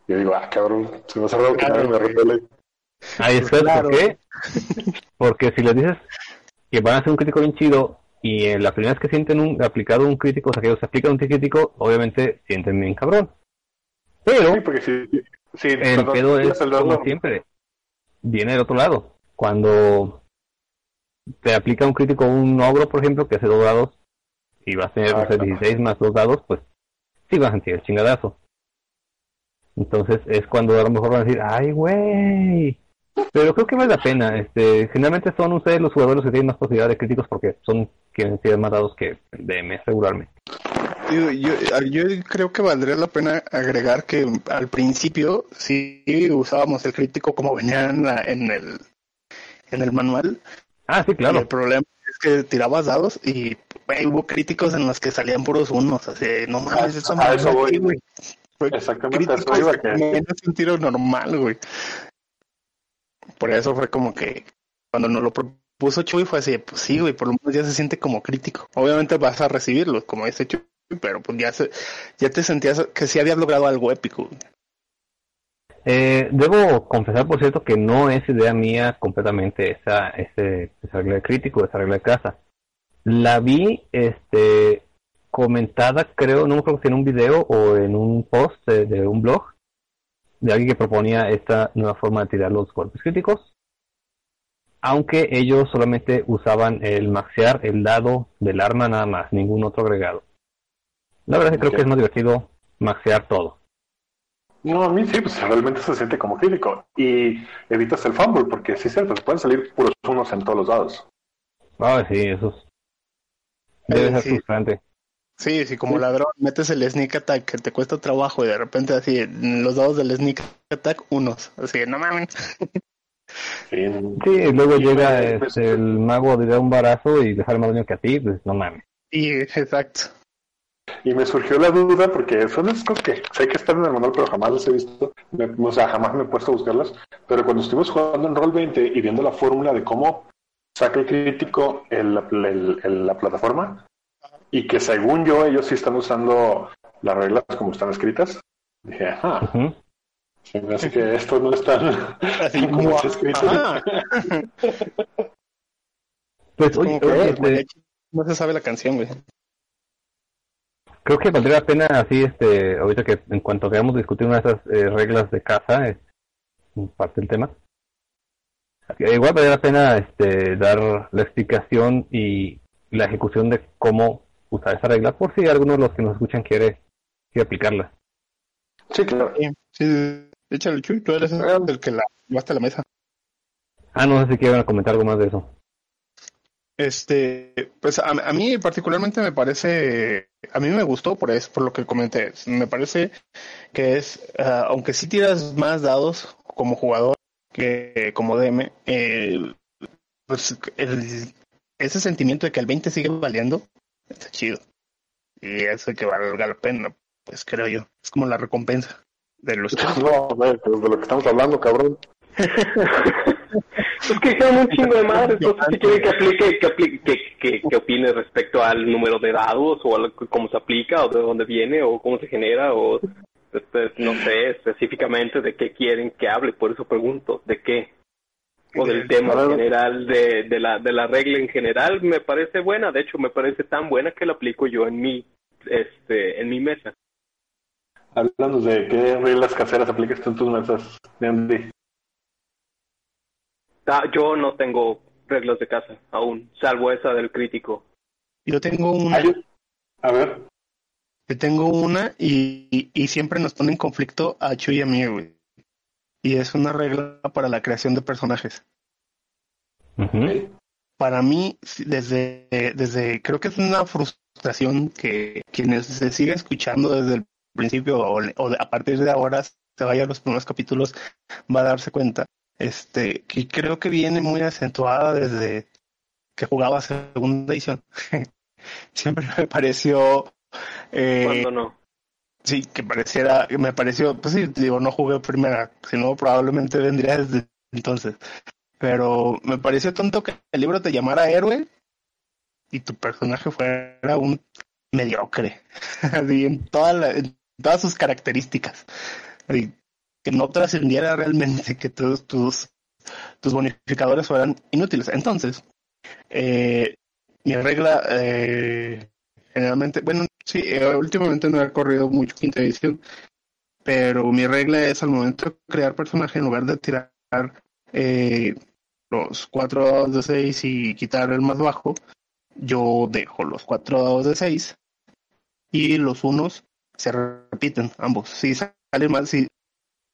Speaker 1: Yo digo, ah, cabrón, se me ha cerrado que nadie me repele.
Speaker 6: Ahí está, ¿por qué? Porque si les dices que van a hacer un crítico bien chido y en la primera vez que sienten un aplicado un crítico, o sea que ellos aplican un crítico, obviamente sienten bien cabrón. Pero
Speaker 1: Sí, porque si, si
Speaker 6: el pedo es, como siempre, viene del otro lado. Cuando te aplica un crítico un ogro, por ejemplo, que hace dos dados, y vas a tener
Speaker 1: Ah,
Speaker 6: no sé,
Speaker 1: claro.
Speaker 6: 16 más dos dados, pues sí vas a sentir el chingadazo. Entonces es cuando a lo mejor van a decir, ay, güey. Pero creo que vale la pena. Este, generalmente son ustedes los jugadores que tienen más posibilidad de críticos porque son quienes tienen más dados que DM regularmente.
Speaker 2: Digo, Yo, yo creo que valdría la pena agregar que al principio sí usábamos el crítico como venía en, la- en el en el manual.
Speaker 6: Ah, sí,
Speaker 2: Y
Speaker 6: claro.
Speaker 2: el problema es que tirabas dados y güey, hubo críticos en los que salían puros unos. Así, no mames, eso
Speaker 1: a eso voy.
Speaker 2: güey. Fue
Speaker 1: Exactamente, a eso iba,
Speaker 2: y
Speaker 1: que-
Speaker 2: es un tiro normal, güey. Por eso fue como que cuando nos lo propuso Chuy fue así, pues sí, güey, por lo menos ya se siente como crítico. Obviamente vas a recibirlo, como dice Chuy, pero pues ya se, ya te sentías que sí habías logrado algo épico.
Speaker 6: Eh, debo confesar, por cierto, que no es idea mía completamente esa, ese, esa regla de crítico, esa regla de casa. La vi este, comentada, creo, no me acuerdo si en un video o en un post de un blog de alguien que proponía esta nueva forma de tirar los golpes críticos. Aunque ellos solamente usaban el maxear el dado del arma nada más, ningún otro agregado. La verdad es que creo que es más divertido maxear todo.
Speaker 1: No, a mí sí, pues realmente se siente como crítico. Y evitas el fumble, porque sí es cierto, se pueden salir puros unos en todos los dados.
Speaker 6: Ah, sí, eso es- debe
Speaker 2: Eh,
Speaker 6: ser
Speaker 2: sí.
Speaker 6: frustrante.
Speaker 2: Sí, sí, como ladrón metes el sneak attack que te cuesta trabajo y de repente así los dados del sneak attack unos, así no mames.
Speaker 1: Sí,
Speaker 6: Sí, y luego
Speaker 1: Sí,
Speaker 6: llega
Speaker 1: me- me-
Speaker 6: este, el mago de dar un barazo y dejar más daño que a ti, pues no mames.
Speaker 2: Y exacto.
Speaker 1: Y me surgió la duda, porque son esas cosas que sé que están en el manual, pero jamás las he visto. Me- o sea, jamás me he puesto a buscarlas. Pero cuando estuvimos jugando en Roll 20 y viendo la fórmula de cómo saca el crítico en la, el- el- la plataforma, y que según yo ellos sí están usando las reglas como están escritas, dije, ajá. Se me hace que esto no es tan
Speaker 2: Así
Speaker 1: como está escrito.
Speaker 6: Pues oye, oye,
Speaker 2: los
Speaker 6: este,
Speaker 2: mariachis no se sabe la canción, güey.
Speaker 6: creo que valdría la pena así, este, ahorita que en cuanto queramos discutir una de esas eh, reglas de casa, es parte del tema. Eh, igual valdría la pena este, dar la explicación y la ejecución de cómo usar esa regla, por si alguno de los que nos escuchan quiere, quiere aplicarla.
Speaker 1: Sí, claro.
Speaker 2: Sí, sí, échale Chuy, tú eres el que la llevaste a la mesa.
Speaker 6: Ah, no sé si quieren comentar algo más de eso.
Speaker 2: Este, pues a, a mí particularmente me parece, a mí me gustó por eso, por lo que comenté. Me parece que es, ah, aunque sí tiras más dados como jugador que como DM, eh, pues el- ese sentimiento de que el 20 sigue valiendo está chido. Y eso que valga la pena, pues creo yo. Es como la recompensa de los
Speaker 1: No, de lo que estamos hablando, cabrón.
Speaker 3: Es que son un chingo de madres, no sé si quieren que aplique, que aplique, que, que, que opine respecto al número de dados, o a lo que- cómo se aplica, o de dónde viene, o cómo se genera, o este, no sé específicamente de qué quieren que hable, por eso pregunto, ¿de qué? O del tema en general, de, de, la, de la regla en general, me parece buena, de hecho me parece tan buena que la aplico yo en mi, este, en mi mesa.
Speaker 1: Hablando de qué reglas caseras aplicas tú en tus mesas, Andy.
Speaker 3: Ah, yo no tengo reglas de casa aún, salvo esa del crítico.
Speaker 2: Yo tengo una,
Speaker 1: Ay, A ver,
Speaker 2: yo tengo una y, y, y siempre nos pone en conflicto a Chuy y a mí, güey. Y es una regla para la creación de personajes. Para mí, desde, desde, creo que es una frustración que quienes se siguen escuchando desde el principio o, o a partir de ahora se vaya a los primeros capítulos va a darse cuenta. Este, que creo que viene muy acentuada desde que jugaba segunda edición. Siempre me pareció eh,
Speaker 3: ¿Cuándo no?
Speaker 2: sí, que pareciera, me pareció, pues sí, digo, no jugué primera, sino probablemente vendría desde entonces. Pero me pareció tonto que el libro te llamara héroe y tu personaje fuera un mediocre, en, toda la- en todas sus características. Que no trascendiera realmente, que todos tus, tus bonificadores fueran inútiles. Entonces, eh, mi regla, eh, generalmente, bueno, sí, eh, últimamente no he corrido mucho quinta edición, pero mi regla es al momento de crear personaje, en lugar de tirar los cuatro dados de seis y quitar el más bajo, yo dejo los cuatro dados de seis y los unos se repiten ambos. Si salen mal, si,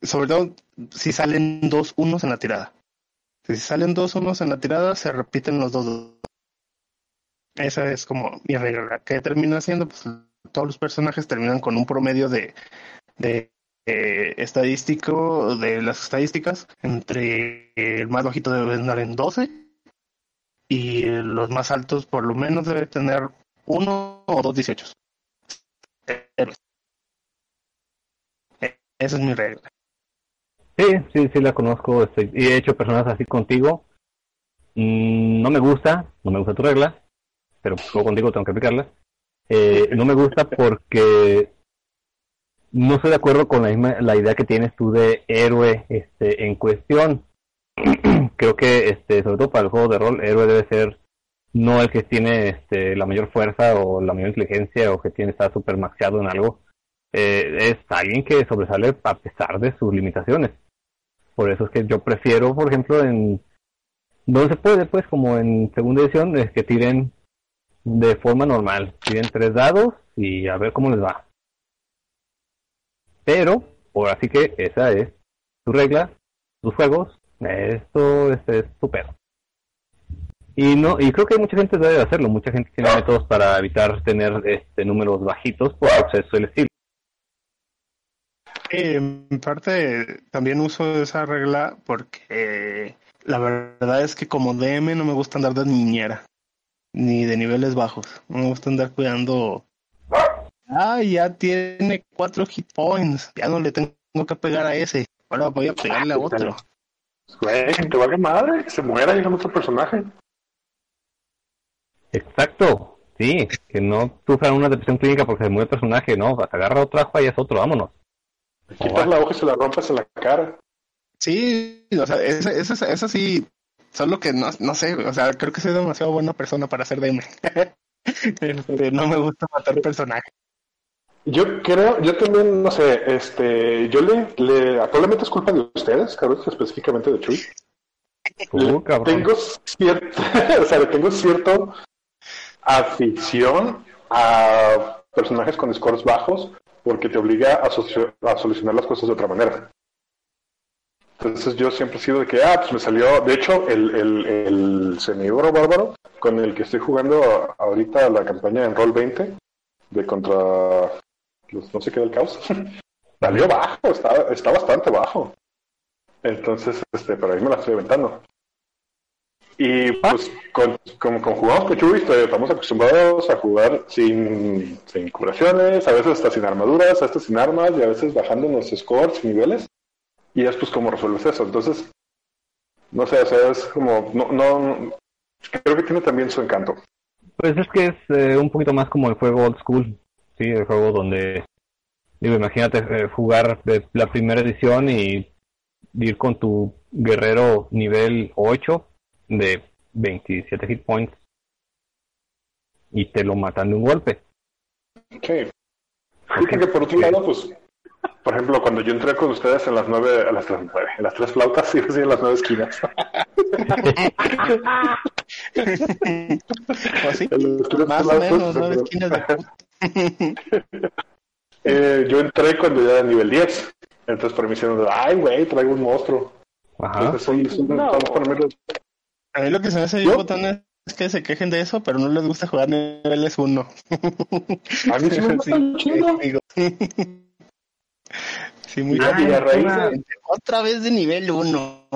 Speaker 2: sobre todo si salen dos unos en la tirada. Si salen dos unos en la tirada, se repiten los dos. Esa es como mi regla. ¿Qué termina siendo? Pues todos los personajes terminan con un promedio de, de eh, estadístico, de las estadísticas, entre el más bajito debe andar en 12 y los más altos por lo menos debe tener uno o dos 18. Esa es mi regla.
Speaker 6: Sí, sí, sí la conozco. este, y he hecho personas así contigo. Mm, no me gusta, no me gusta tu regla, pero pues, juego contigo, tengo que aplicarla. Eh, no me gusta porque no estoy de acuerdo con la misma la idea que tienes tú de héroe este en cuestión. Creo que este sobre todo para el juego de rol, héroe debe ser no el que tiene este la mayor fuerza o la mayor inteligencia o que tiene está super maxeado en algo. Eh, es alguien que sobresale a pesar de sus limitaciones. Por eso es que yo prefiero, por ejemplo, en donde se puede, pues, como en segunda edición, es que tiren de forma normal. Tiren tres dados y a ver cómo les va. Pero, por así que esa es tu regla, tus juegos. Esto es, es tu pedo. Y no, y creo que mucha gente debe hacerlo. Mucha gente tiene métodos para evitar tener este números bajitos por exceso del estilo.
Speaker 2: Eh, en parte también uso esa regla porque la verdad es que como DM no me gusta andar de niñera, ni de niveles bajos. No me gusta andar cuidando. Ah, ya tiene cuatro hit points. Ya no le tengo que pegar a ese. Ahora voy a pegarle a otro.
Speaker 1: Güey, que te valga madre, que se muera y otro personaje.
Speaker 6: Exacto, sí, que no sufran una depresión clínica porque se mueve el personaje, no, agarra otra hoja y es otro, vámonos.
Speaker 1: Quitas la hoja y se la rompes en la cara.
Speaker 2: Sí, o sea, esa, esa, esa sí. Solo que no, no sé, o sea, creo que soy demasiado buena persona para ser DM. Este, no me gusta matar personajes.
Speaker 1: Yo creo, yo también, no sé, este, yo le, le probablemente es culpa de ustedes, cabrón, específicamente de Chuy.
Speaker 6: Uh, cabrón.
Speaker 1: Tengo cierto, o sea, le tengo cierto afición a personajes con scores bajos porque te obliga a, solucionar las cosas de otra manera. Entonces yo siempre he sido de que, ah, pues me salió, de hecho, el, el, bárbaro con el que estoy jugando ahorita la campaña en Roll 20 de contra los no sé qué del caos, salió bajo, está, está bastante bajo. Entonces, este, pero ahí me la estoy aventando. Y pues, con, jugamos con Chuy, este, estamos acostumbrados a jugar sin, sin curaciones, a veces hasta sin armaduras, a veces sin armas, y a veces bajando los scores y niveles. Y es pues como resuelves eso. Entonces, no sé, o sea, es como, no, no, creo que tiene también su encanto.
Speaker 6: Pues es que es eh, un poquito más como el juego old school, sí, el juego donde, digo, imagínate eh, jugar de la primera edición y ir con tu guerrero nivel 8 de 27 hit points y te lo matan de un golpe.
Speaker 1: Sí. Sí, porque por otro lado, pues, por ejemplo, cuando yo entré con ustedes en las nueve, a las tres, nueve, en las tres flautas, sí, sí, en las nueve esquinas.
Speaker 2: ¿O así?
Speaker 1: En las tres
Speaker 2: Más o menos, nueve esquinas de
Speaker 1: Eh, yo entré cuando ya era nivel 10. Entonces para mí hicieron, ay, güey, traigo un monstruo.
Speaker 6: Ajá.
Speaker 1: Entonces, son, son-
Speaker 3: No.
Speaker 1: A
Speaker 2: mí lo que se me hace bien botón es que se quejen de eso, pero no les gusta jugar niveles 1.
Speaker 1: A mí sí me chingo.
Speaker 2: digo. Sí, Sí, muy
Speaker 1: Y, y a raíz de-
Speaker 2: Otra vez de nivel 1.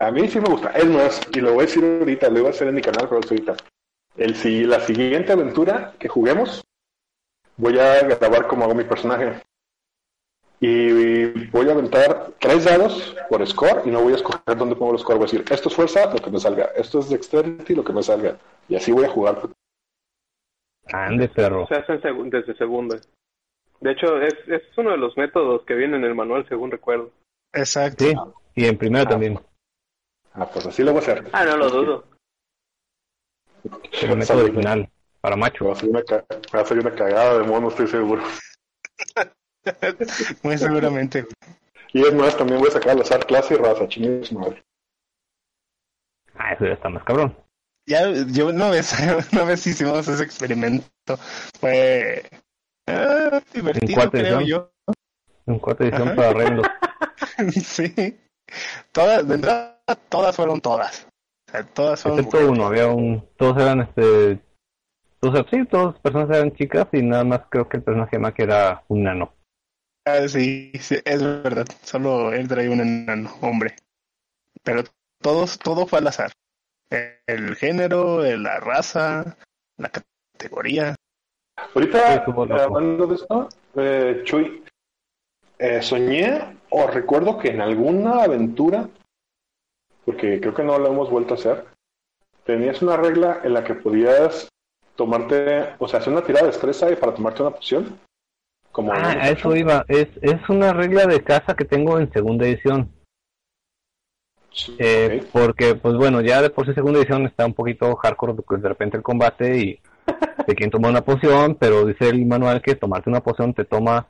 Speaker 1: A mí sí me gusta. Es más, y lo voy a decir ahorita, lo voy a hacer en mi canal, pero ahorita. El, si la siguiente aventura que juguemos, voy a grabar cómo hago mi personaje. Y voy a aventar tres dados por score y no voy a escoger dónde pongo el score. Voy a decir, esto es fuerza, lo que me salga. Esto es dexterity, lo que me salga. Y así voy a jugar.
Speaker 6: Ande, perro.
Speaker 3: Se hace en segu- desde segunda. De hecho, es, es uno de los métodos que viene en el manual, según recuerdo.
Speaker 2: Exacto.
Speaker 6: Sí, y en primero también.
Speaker 1: Ah, pues así lo voy a hacer.
Speaker 3: Ah, no lo dudo.
Speaker 6: El método original, para macho.
Speaker 1: Va a ser una, ca- va a ser una cagada de mono, estoy seguro.
Speaker 2: Muy seguramente.
Speaker 1: Y es más, también voy a sacar al azar clase y raza, chingue su madre.
Speaker 6: Ah, eso ya está más cabrón.
Speaker 2: Ya, yo una vez, una vez hicimos ese experimento. Fue ah, divertido, creo
Speaker 6: edición?
Speaker 2: yo.
Speaker 6: En cuarta edición para Rainbow.
Speaker 2: sí. Todas, de entrada, todas fueron todas. O sea, todas fueron
Speaker 6: Excepto uno, había un... Todos eran, este... O sea, sí, todas las personas eran chicas y nada más creo que el personaje más que era un nano.
Speaker 2: Ah, sí, sí, es verdad. Solo él traía un enano, hombre. Pero todos, todo fue al azar. El género, la raza, la categoría.
Speaker 1: Ahorita, hablando de esto, eh, Chuy, eh, soñé o recuerdo que en alguna aventura, porque creo que no lo hemos vuelto a hacer, tenías una regla en la que podías tomarte, o sea, hacer una tirada de destreza y para tomarte una poción. Como
Speaker 6: Ah, a eso iba. Es, es una regla de casa que tengo en segunda edición. Eh,
Speaker 1: Ok.
Speaker 6: Porque, pues bueno, ya de por sí segunda edición está un poquito hardcore porque de repente el combate y te quieren tomar una poción, pero dice el manual que tomarte una poción te toma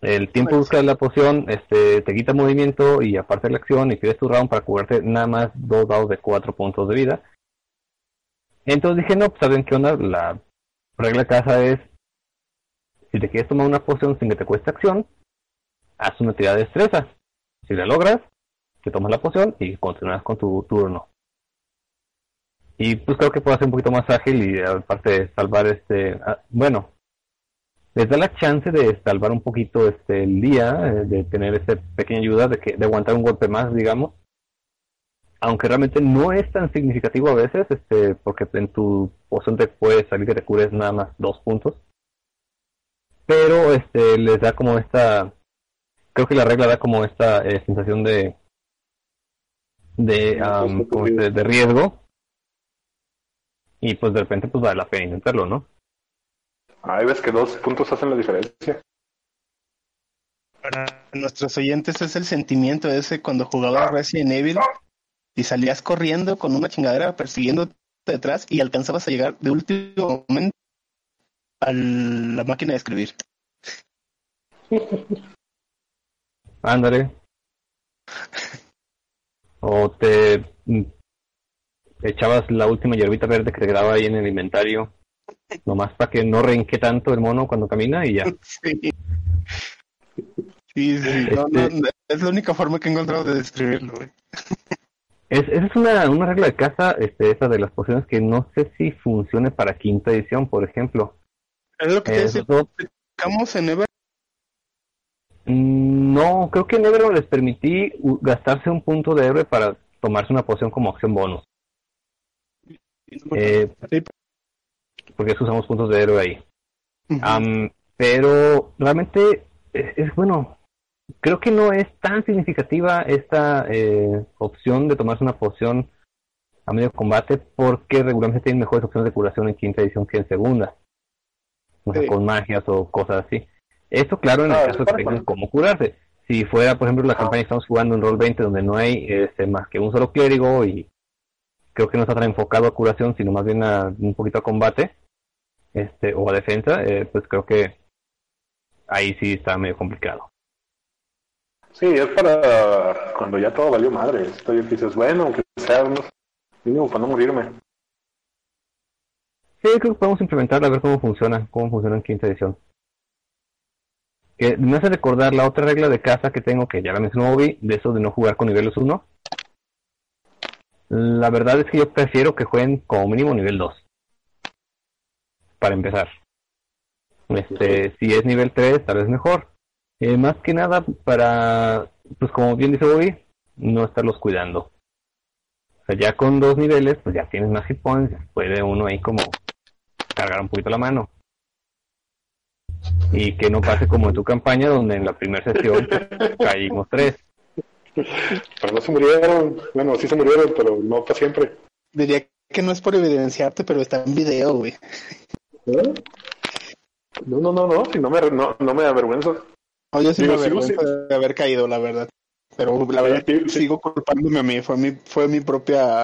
Speaker 6: el tiempo de buscar la poción, este, te quita movimiento y aparte la acción y pierdes tu round para curarte nada más dos dados de cuatro puntos de vida. Entonces dije, no, pues saben qué onda, la regla de casa es, si te quieres tomar una poción sin que te cueste acción, haz una tirada de destreza. Si la logras, te tomas la poción y continúas con tu turno. Y pues creo que puede ser un poquito más ágil y aparte de salvar este, ah, bueno, les da la chance de salvar un poquito este el día, eh, de tener esa pequeña ayuda de que de aguantar un golpe más, digamos. Aunque realmente no es tan significativo a veces, este, porque en tu poción te puede salir que te cures nada más dos puntos. Pero este les da como esta creo que la regla da como esta eh, sensación de de, am, ¿cómo se dice? de riesgo y pues de repente pues vale la pena intentarlo, ¿no?
Speaker 1: Ahí ves que dos puntos hacen la diferencia.
Speaker 2: Para nuestros oyentes es el sentimiento ese cuando jugabas Resident Evil y salías corriendo con una chingadera persiguiendo detrás y alcanzabas a llegar de último momento a la máquina de escribir.
Speaker 6: Ándale. O te echabas la última hierbita verde que te quedaba ahí en el inventario, nomás para que no renque tanto el mono cuando camina y ya.
Speaker 2: Sí. Sí, sí, no, no, no, es la única forma que he encontrado de describirlo, güey.
Speaker 6: Es, esa es una, una regla de casa, este, esa de las pociones que no sé si funcione para quinta edición, por ejemplo.
Speaker 2: Es lo que te decía, en Ever.
Speaker 6: mm, no, creo que en Ever les permití gastarse un punto de héroe para tomarse una poción como acción bonus. Eh, porque usamos puntos de héroe ahí. Pero realmente es, es bueno. Creo que no es tan significativa esta eh, opción de tomarse una poción a medio combate porque regularmente tienen mejores opciones de curación en quinta edición que en segunda. O sea,
Speaker 2: Sí.
Speaker 6: con magias o cosas así. Esto, claro, en el
Speaker 1: Ah,
Speaker 6: caso de que tengan cómo curarse. Si fuera, por ejemplo, la campaña que estamos jugando en Roll 20, donde no hay este, más que un solo clérigo y creo que no está tan enfocado a curación, sino más bien a un poquito a combate este o a defensa, eh, pues creo que ahí sí está medio complicado.
Speaker 1: Sí, es para cuando ya todo valió madre. Estoy dices, bueno, aunque sea mínimo para no morirme.
Speaker 6: Sí, creo que podemos implementarla a ver cómo funciona, cómo funciona en quinta edición. Que me hace recordar la otra regla de casa que tengo, que ya la mencionó Obi, de eso de no jugar con niveles 1. La verdad es que yo prefiero que jueguen como mínimo nivel 2. Para empezar. Este, si es nivel 3, tal vez mejor. Eh, más que nada para, pues como bien dice Bobby, no estarlos cuidando. O sea, ya con dos niveles, pues ya tienes más hit points, puede uno ahí como cargar un poquito la mano. Y que no pase como en tu campaña, donde en la primera sesión pues, caímos tres.
Speaker 1: Pero no se murieron. Bueno, sí se murieron, pero no para siempre.
Speaker 2: Diría que no es por evidenciarte, pero está en video, güey.
Speaker 1: ¿Eh? No, no, no, no, si no me, no, no me avergüenzo.
Speaker 2: Oye, sí
Speaker 1: Digo,
Speaker 2: me
Speaker 1: sigo
Speaker 2: avergüenza de haber caído, la verdad. Pero la verdad
Speaker 1: Sí, sí.
Speaker 2: sigo culpándome a mí. Fue mi, fue mi propia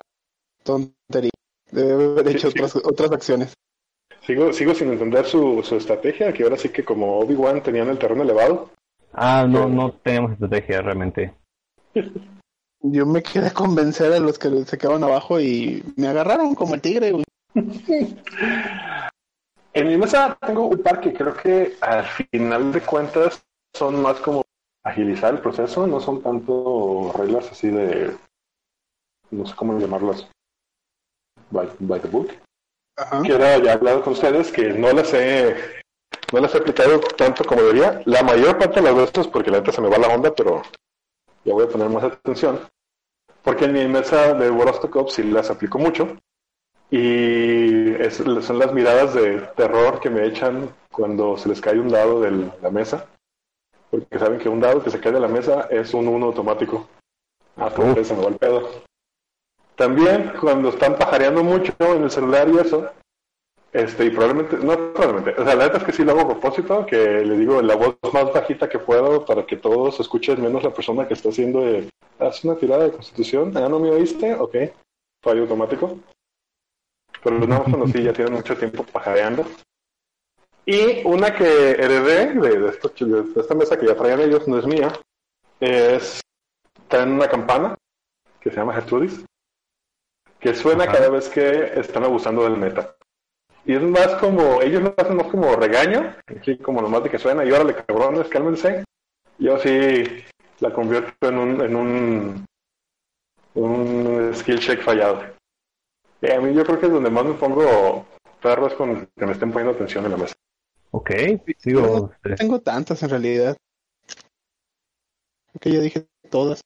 Speaker 2: tontería. Debe haber hecho
Speaker 1: Sí, sí.
Speaker 2: otras, otras acciones.
Speaker 1: Sigo, sigo sin entender su, su estrategia, que ahora sí que como Obi-Wan tenían el terreno elevado.
Speaker 6: Ah, no, no tenemos estrategia realmente.
Speaker 2: Yo me quedé a convencer a los que se quedaban abajo y me agarraron como el tigre, güey.
Speaker 1: En mi mesa tengo un par que creo que al final de cuentas son más como agilizar el proceso, no son tanto reglas así de, no sé cómo llamarlas, by, by the book.
Speaker 2: Ajá.
Speaker 1: Quiero ya hablado con ustedes que no las he, no las he aplicado tanto como debería. La mayor parte de las veces, porque la neta se me va la onda, pero ya voy a poner más atención. Porque en mi mesa de Cup sí las aplico mucho. Y es- son las miradas de terror que me echan cuando se les cae un dado de la mesa. Porque saben que un dado que se cae de la mesa es un uno automático. Ah, pues se me va el pedo. También cuando están pajareando mucho en el celular y eso, este, y probablemente, no probablemente, o sea, la neta es que sí lo hago a propósito, que le digo la voz más bajita que puedo para que todos escuchen menos la persona que está haciendo de, haz una tirada de constitución, ah, no me oíste, ok, fallo automático. Pero más cuando sí ya tienen mucho tiempo pajareando. Y una que heredé de, de, esto- de esta mesa que ya traían ellos, no es mía, es, está en una campana que se llama Gertrudis, que suena
Speaker 6: Ajá.
Speaker 1: cada vez que están abusando del meta. Y es más como, ellos lo hacen más como regaño, así como nomás de que suena, y órale cabrones, cálmense. Yo sí la convierto en un, en un, un skill check fallado. Y a mí yo creo que es donde más me pongo perro es con que me estén poniendo atención en la mesa.
Speaker 6: Ok,
Speaker 2: No
Speaker 6: este,
Speaker 2: tengo tantas en realidad. Que ya dije todas.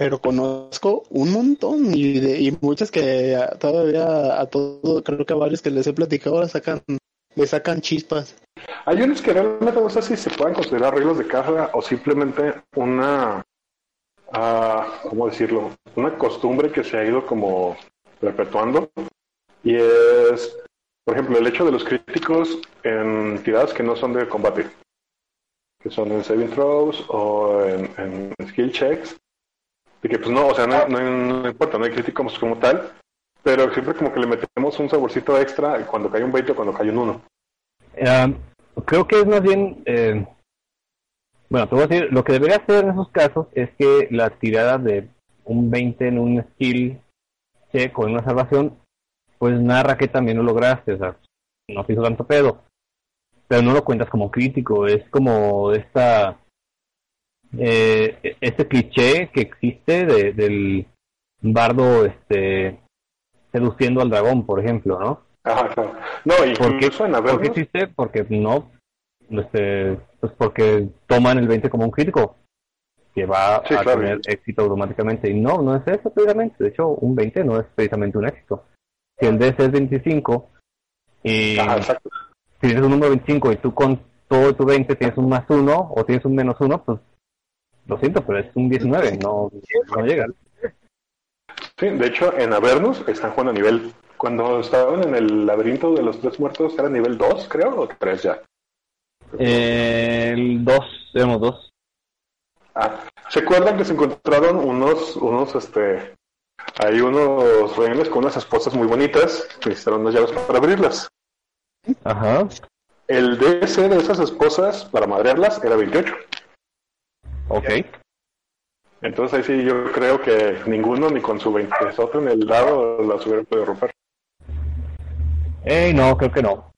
Speaker 2: Pero conozco un montón y, de, y muchas que a- todavía a todo, creo que a varios que les he platicado le sacan, le sacan chispas.
Speaker 1: Hay unos que realmente no sé si se pueden considerar reglas de caja o simplemente una, ah, ¿cómo decirlo? Una costumbre que se ha ido como perpetuando. Y es, por ejemplo, el hecho de los críticos en tiradas que no son de combate, que son en saving throws o en skill checks. De que pues no, o sea, no, no, importa, no hay críticos como tal, pero siempre como que le metemos un saborcito extra cuando cae un 20 o cuando cae un 1.
Speaker 6: Ah, creo que es más bien, eh, bueno, te voy a decir, lo que debería hacer en esos casos es que la tirada de un 20 en un skill check o en una salvación, pues narra que también lo lograste, o sea, no te hizo tanto pedo, pero no lo cuentas como crítico, es como esta, eh, este cliché que existe de, del bardo, este, seduciendo al dragón, por ejemplo, ¿no?
Speaker 1: Ajá, claro. No,
Speaker 6: ¿Por qué,
Speaker 1: en
Speaker 6: ¿Por qué existe? Porque no, este, pues porque toman el 20 como un crítico que va
Speaker 1: Sí,
Speaker 6: a
Speaker 1: claro.
Speaker 6: tener éxito automáticamente y no, no es eso precisamente, de hecho un 20 no es precisamente un éxito. Si el DC es 25 y
Speaker 1: Ajá,
Speaker 6: si tienes un número 25 y tú con todo tu 20 tienes un más 1 o tienes un menos 1, pues lo siento, pero es un 19, no, no llega.
Speaker 1: Sí, de hecho, en Avernus están jugando a nivel. Cuando estaban en el laberinto de los tres muertos, era nivel 2, creo, o 3 ya.
Speaker 6: Eh, el 2, tenemos 2.
Speaker 1: Ah, ¿se acuerdan que se encontraron unos, unos, este, hay unos rehenes con unas esposas muy bonitas que necesitaron unas llaves para abrirlas?
Speaker 6: Ajá.
Speaker 1: El DC de esas esposas para madrearlas era 28.
Speaker 6: Ok.
Speaker 1: Entonces ahí sí yo creo que ninguno ni con su 20 en el lado las hubiera podido romper.
Speaker 6: Ey, no, creo que no.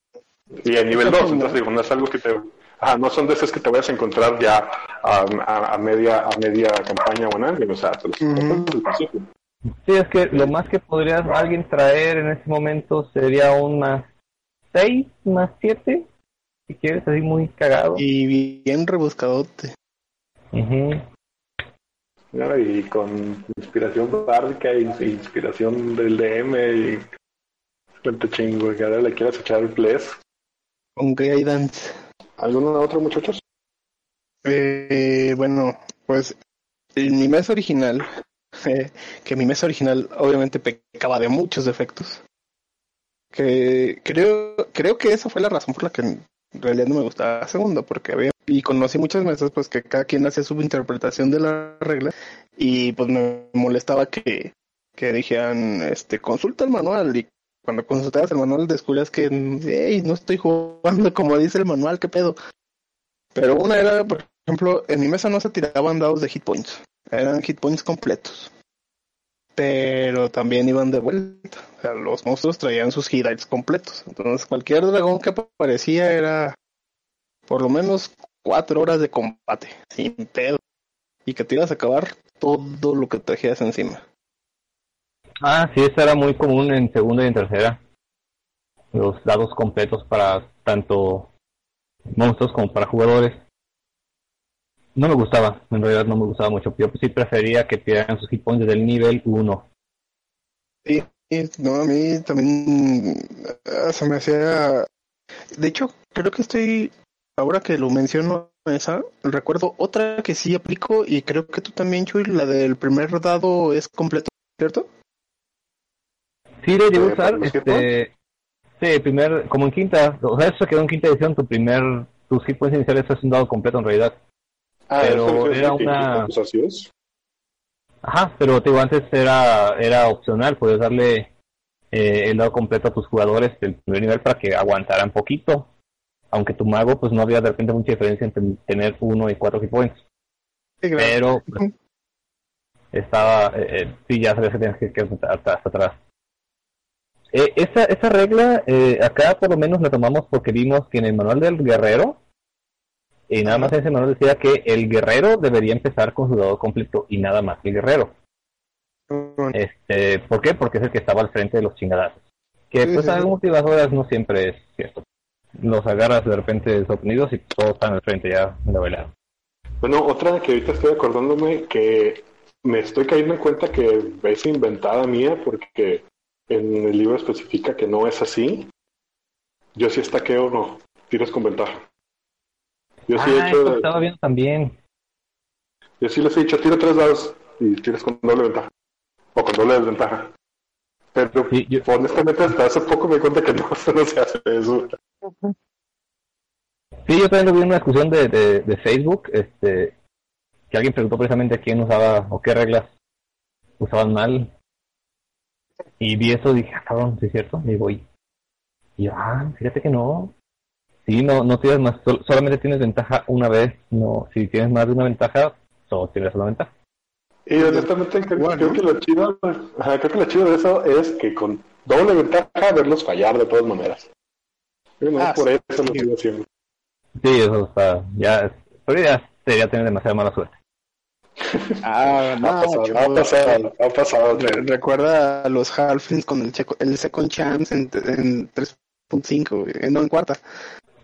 Speaker 1: Y a nivel 2, entonces digo, no es algo que te... Ah, no son de esas que te vayas a encontrar ya a, a- a media a media campaña o en o sea, te los.
Speaker 6: Sí, es que lo más que podría alguien traer en ese momento sería un más 6, más 7. si quieres, así muy cagado.
Speaker 2: Y bien rebuscadote.
Speaker 6: Ujú.
Speaker 1: Mira, Y con inspiración bárdica y inspiración del DM y cuánto chingo, que ahora le quieras echar el bless.
Speaker 2: Con Guidance.
Speaker 1: ¿Alguno otro, muchachos?
Speaker 2: Eh, bueno, pues en mi mes original, eh, que mi mes original obviamente pecaba de muchos defectos. Que creo, creo que esa fue la razón por la que en realidad no me gustaba la segunda, porque había, y conocí muchas mesas pues que cada quien hacía su interpretación de la regla, y pues me molestaba que, que dijeran, este, consulta el manual, y cuando consultabas el manual descubrías que, hey, no estoy jugando como dice el manual, qué pedo. Pero una era, por ejemplo, en mi mesa no se tiraban dados de hit points, eran hit points completos. Pero también iban de vuelta. O sea, los monstruos traían sus highlights completos. Entonces, cualquier dragón que aparecía era por lo menos cuatro horas de combate, sin pedo. Y que te ibas a acabar todo lo que trajeras encima.
Speaker 6: Ah, sí, eso era muy común en segunda y en tercera. Los dados completos para tanto monstruos como para jugadores. No me gustaba, en realidad no me gustaba mucho. Yo sí prefería que tiraran sus hit points desde el nivel 1.
Speaker 2: Sí, no, a mí también ah, se me hacía... De hecho, creo que estoy, ahora que lo menciono esa, recuerdo otra que sí aplico y creo que tú también, Chuy, la del primer dado es completo, ¿cierto?
Speaker 6: Sí,
Speaker 1: ¿Eh,
Speaker 6: usar, este... Sí, primer, como en quinta, o sea, eso quedó en quinta edición, tu primer, tus hit points iniciales es un dado completo en realidad.
Speaker 1: Ah,
Speaker 6: Pero
Speaker 1: eso
Speaker 6: era una-
Speaker 1: pues así es.
Speaker 6: Ajá, pero te digo, antes era, era opcional, podías darle eh, el dado completo a tus jugadores del primer nivel para que aguantaran poquito. Aunque tu mago, pues no había de repente mucha diferencia entre tener uno y cuatro hit points.
Speaker 2: Sí, claro.
Speaker 6: Pero pues, estaba, eh, eh, sí, ya sabías que que quedar hasta, hasta atrás. Eh, esa, esa regla, eh, acá por lo menos la tomamos porque vimos que en el manual del guerrero, y nada más en ese manual decía que el guerrero debería empezar con su dado completo y nada más el guerrero. Este, ¿Por qué? Porque es el que estaba al frente de los chingadazos. Que pues algunos motivadoras no siempre es cierto. Los agarras de repente sorprendidos y todos están al frente ya bailar.
Speaker 1: Bueno, otra que ahorita estoy acordándome que me estoy cayendo en cuenta que es inventada mía porque en el libro especifica que no es así. Yo sí estaqueo no, tiros con ventaja. Yo sí he
Speaker 6: ah,
Speaker 1: hecho,
Speaker 6: estaba viendo también.
Speaker 1: yo sí les he dicho, tira tres dados y tiras con doble ventaja. O con doble desventaja. Pero
Speaker 6: Sí, yo-
Speaker 1: honestamente hasta hace poco me di cuenta que no, no se hace eso.
Speaker 6: Sí, yo también lo vi en una discusión de, de, de Facebook, este, que alguien preguntó precisamente quién usaba o qué reglas usaban mal. Y vi eso y dije, ah, cabrón, ¿sí es cierto? Y voy. Y yo, ah, fíjate que no. Sí, no, no tienes más, sol- solamente tienes ventaja una vez. No, si tienes más de una ventaja, solo tienes una ventaja.
Speaker 1: Y honestamente creo,
Speaker 2: Igual,
Speaker 1: creo
Speaker 2: ¿no?
Speaker 1: que lo chido, ajá, creo que lo chido de eso es que con doble ventaja verlos fallar de todas maneras. No,
Speaker 2: Ah,
Speaker 1: por
Speaker 2: sí.
Speaker 1: eso lo sigo haciendo.
Speaker 6: Sí, eso está, ya, pero ya sería tener demasiada mala suerte.
Speaker 2: Ah,
Speaker 1: ha
Speaker 2: no,
Speaker 1: pasado,
Speaker 2: yo-
Speaker 1: ha pasado, ha pasado.
Speaker 2: Re- recuerda a los Halflings con el, checo- el Second Chance en, en 3.5, güey, eh, no en cuarta.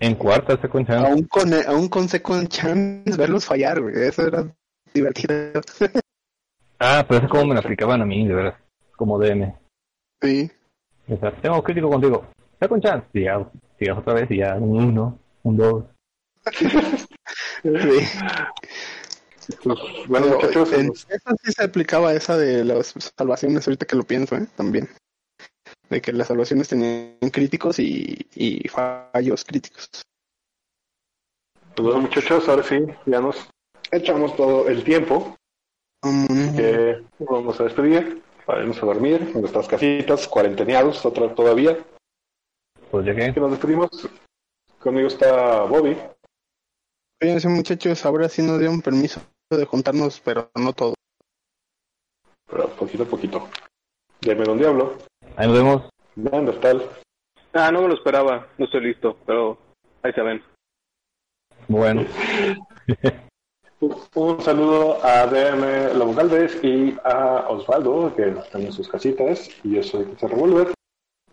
Speaker 6: En cuarta se cuenta.
Speaker 2: Aún con, aún con Second Chance, verlos fallar, güey, eso era divertido.
Speaker 6: Ah, pero eso como me lo aplicaban a mí, de verdad. Como DM.
Speaker 2: Sí.
Speaker 6: O sea, tengo crítico contigo. Está con chance. Ya, sigas otra vez y ya un uno, un dos.
Speaker 2: sí.
Speaker 1: Pues, bueno,
Speaker 2: Pero
Speaker 1: muchachos,
Speaker 2: en esa sí se aplicaba esa de las salvaciones, ahorita que lo pienso, ¿eh? También. De que las salvaciones tenían críticos y, y fallos críticos.
Speaker 1: pues bueno, muchachos, ahora sí, ya nos echamos todo el tiempo. Que vamos a despedir, vamos a dormir en nuestras casitas, cuarenteneados otra todavía.
Speaker 6: Pues llegué.
Speaker 1: Que nos despedimos. Conmigo está Bobby.
Speaker 2: Fíjense, muchachos, ahora sí nos dieron permiso de juntarnos, pero no todo.
Speaker 1: Pero poquito a poquito. Deme Don Diablo.
Speaker 6: Ahí nos vemos.
Speaker 1: Neandertal.
Speaker 3: Ah, no me lo esperaba, no estoy listo, pero ahí se ven.
Speaker 6: Bueno.
Speaker 1: Un saludo a DM Lobo Galvez y a Osvaldo, que están en sus casitas. Y yo soy Pizza Revolver.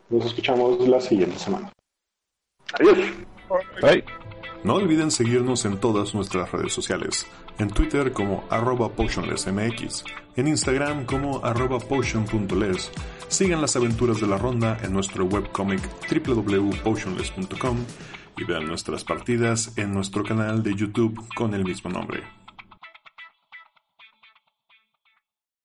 Speaker 1: Nos escuchamos la siguiente semana. Adiós.
Speaker 6: Bye.
Speaker 5: No olviden seguirnos en todas nuestras redes sociales, en Twitter como arroba potionlessmx, en Instagram como arroba potion.les. Sigan las aventuras de la ronda en nuestro webcomic www.potionless.com y vean nuestras partidas en nuestro canal de YouTube con el mismo nombre.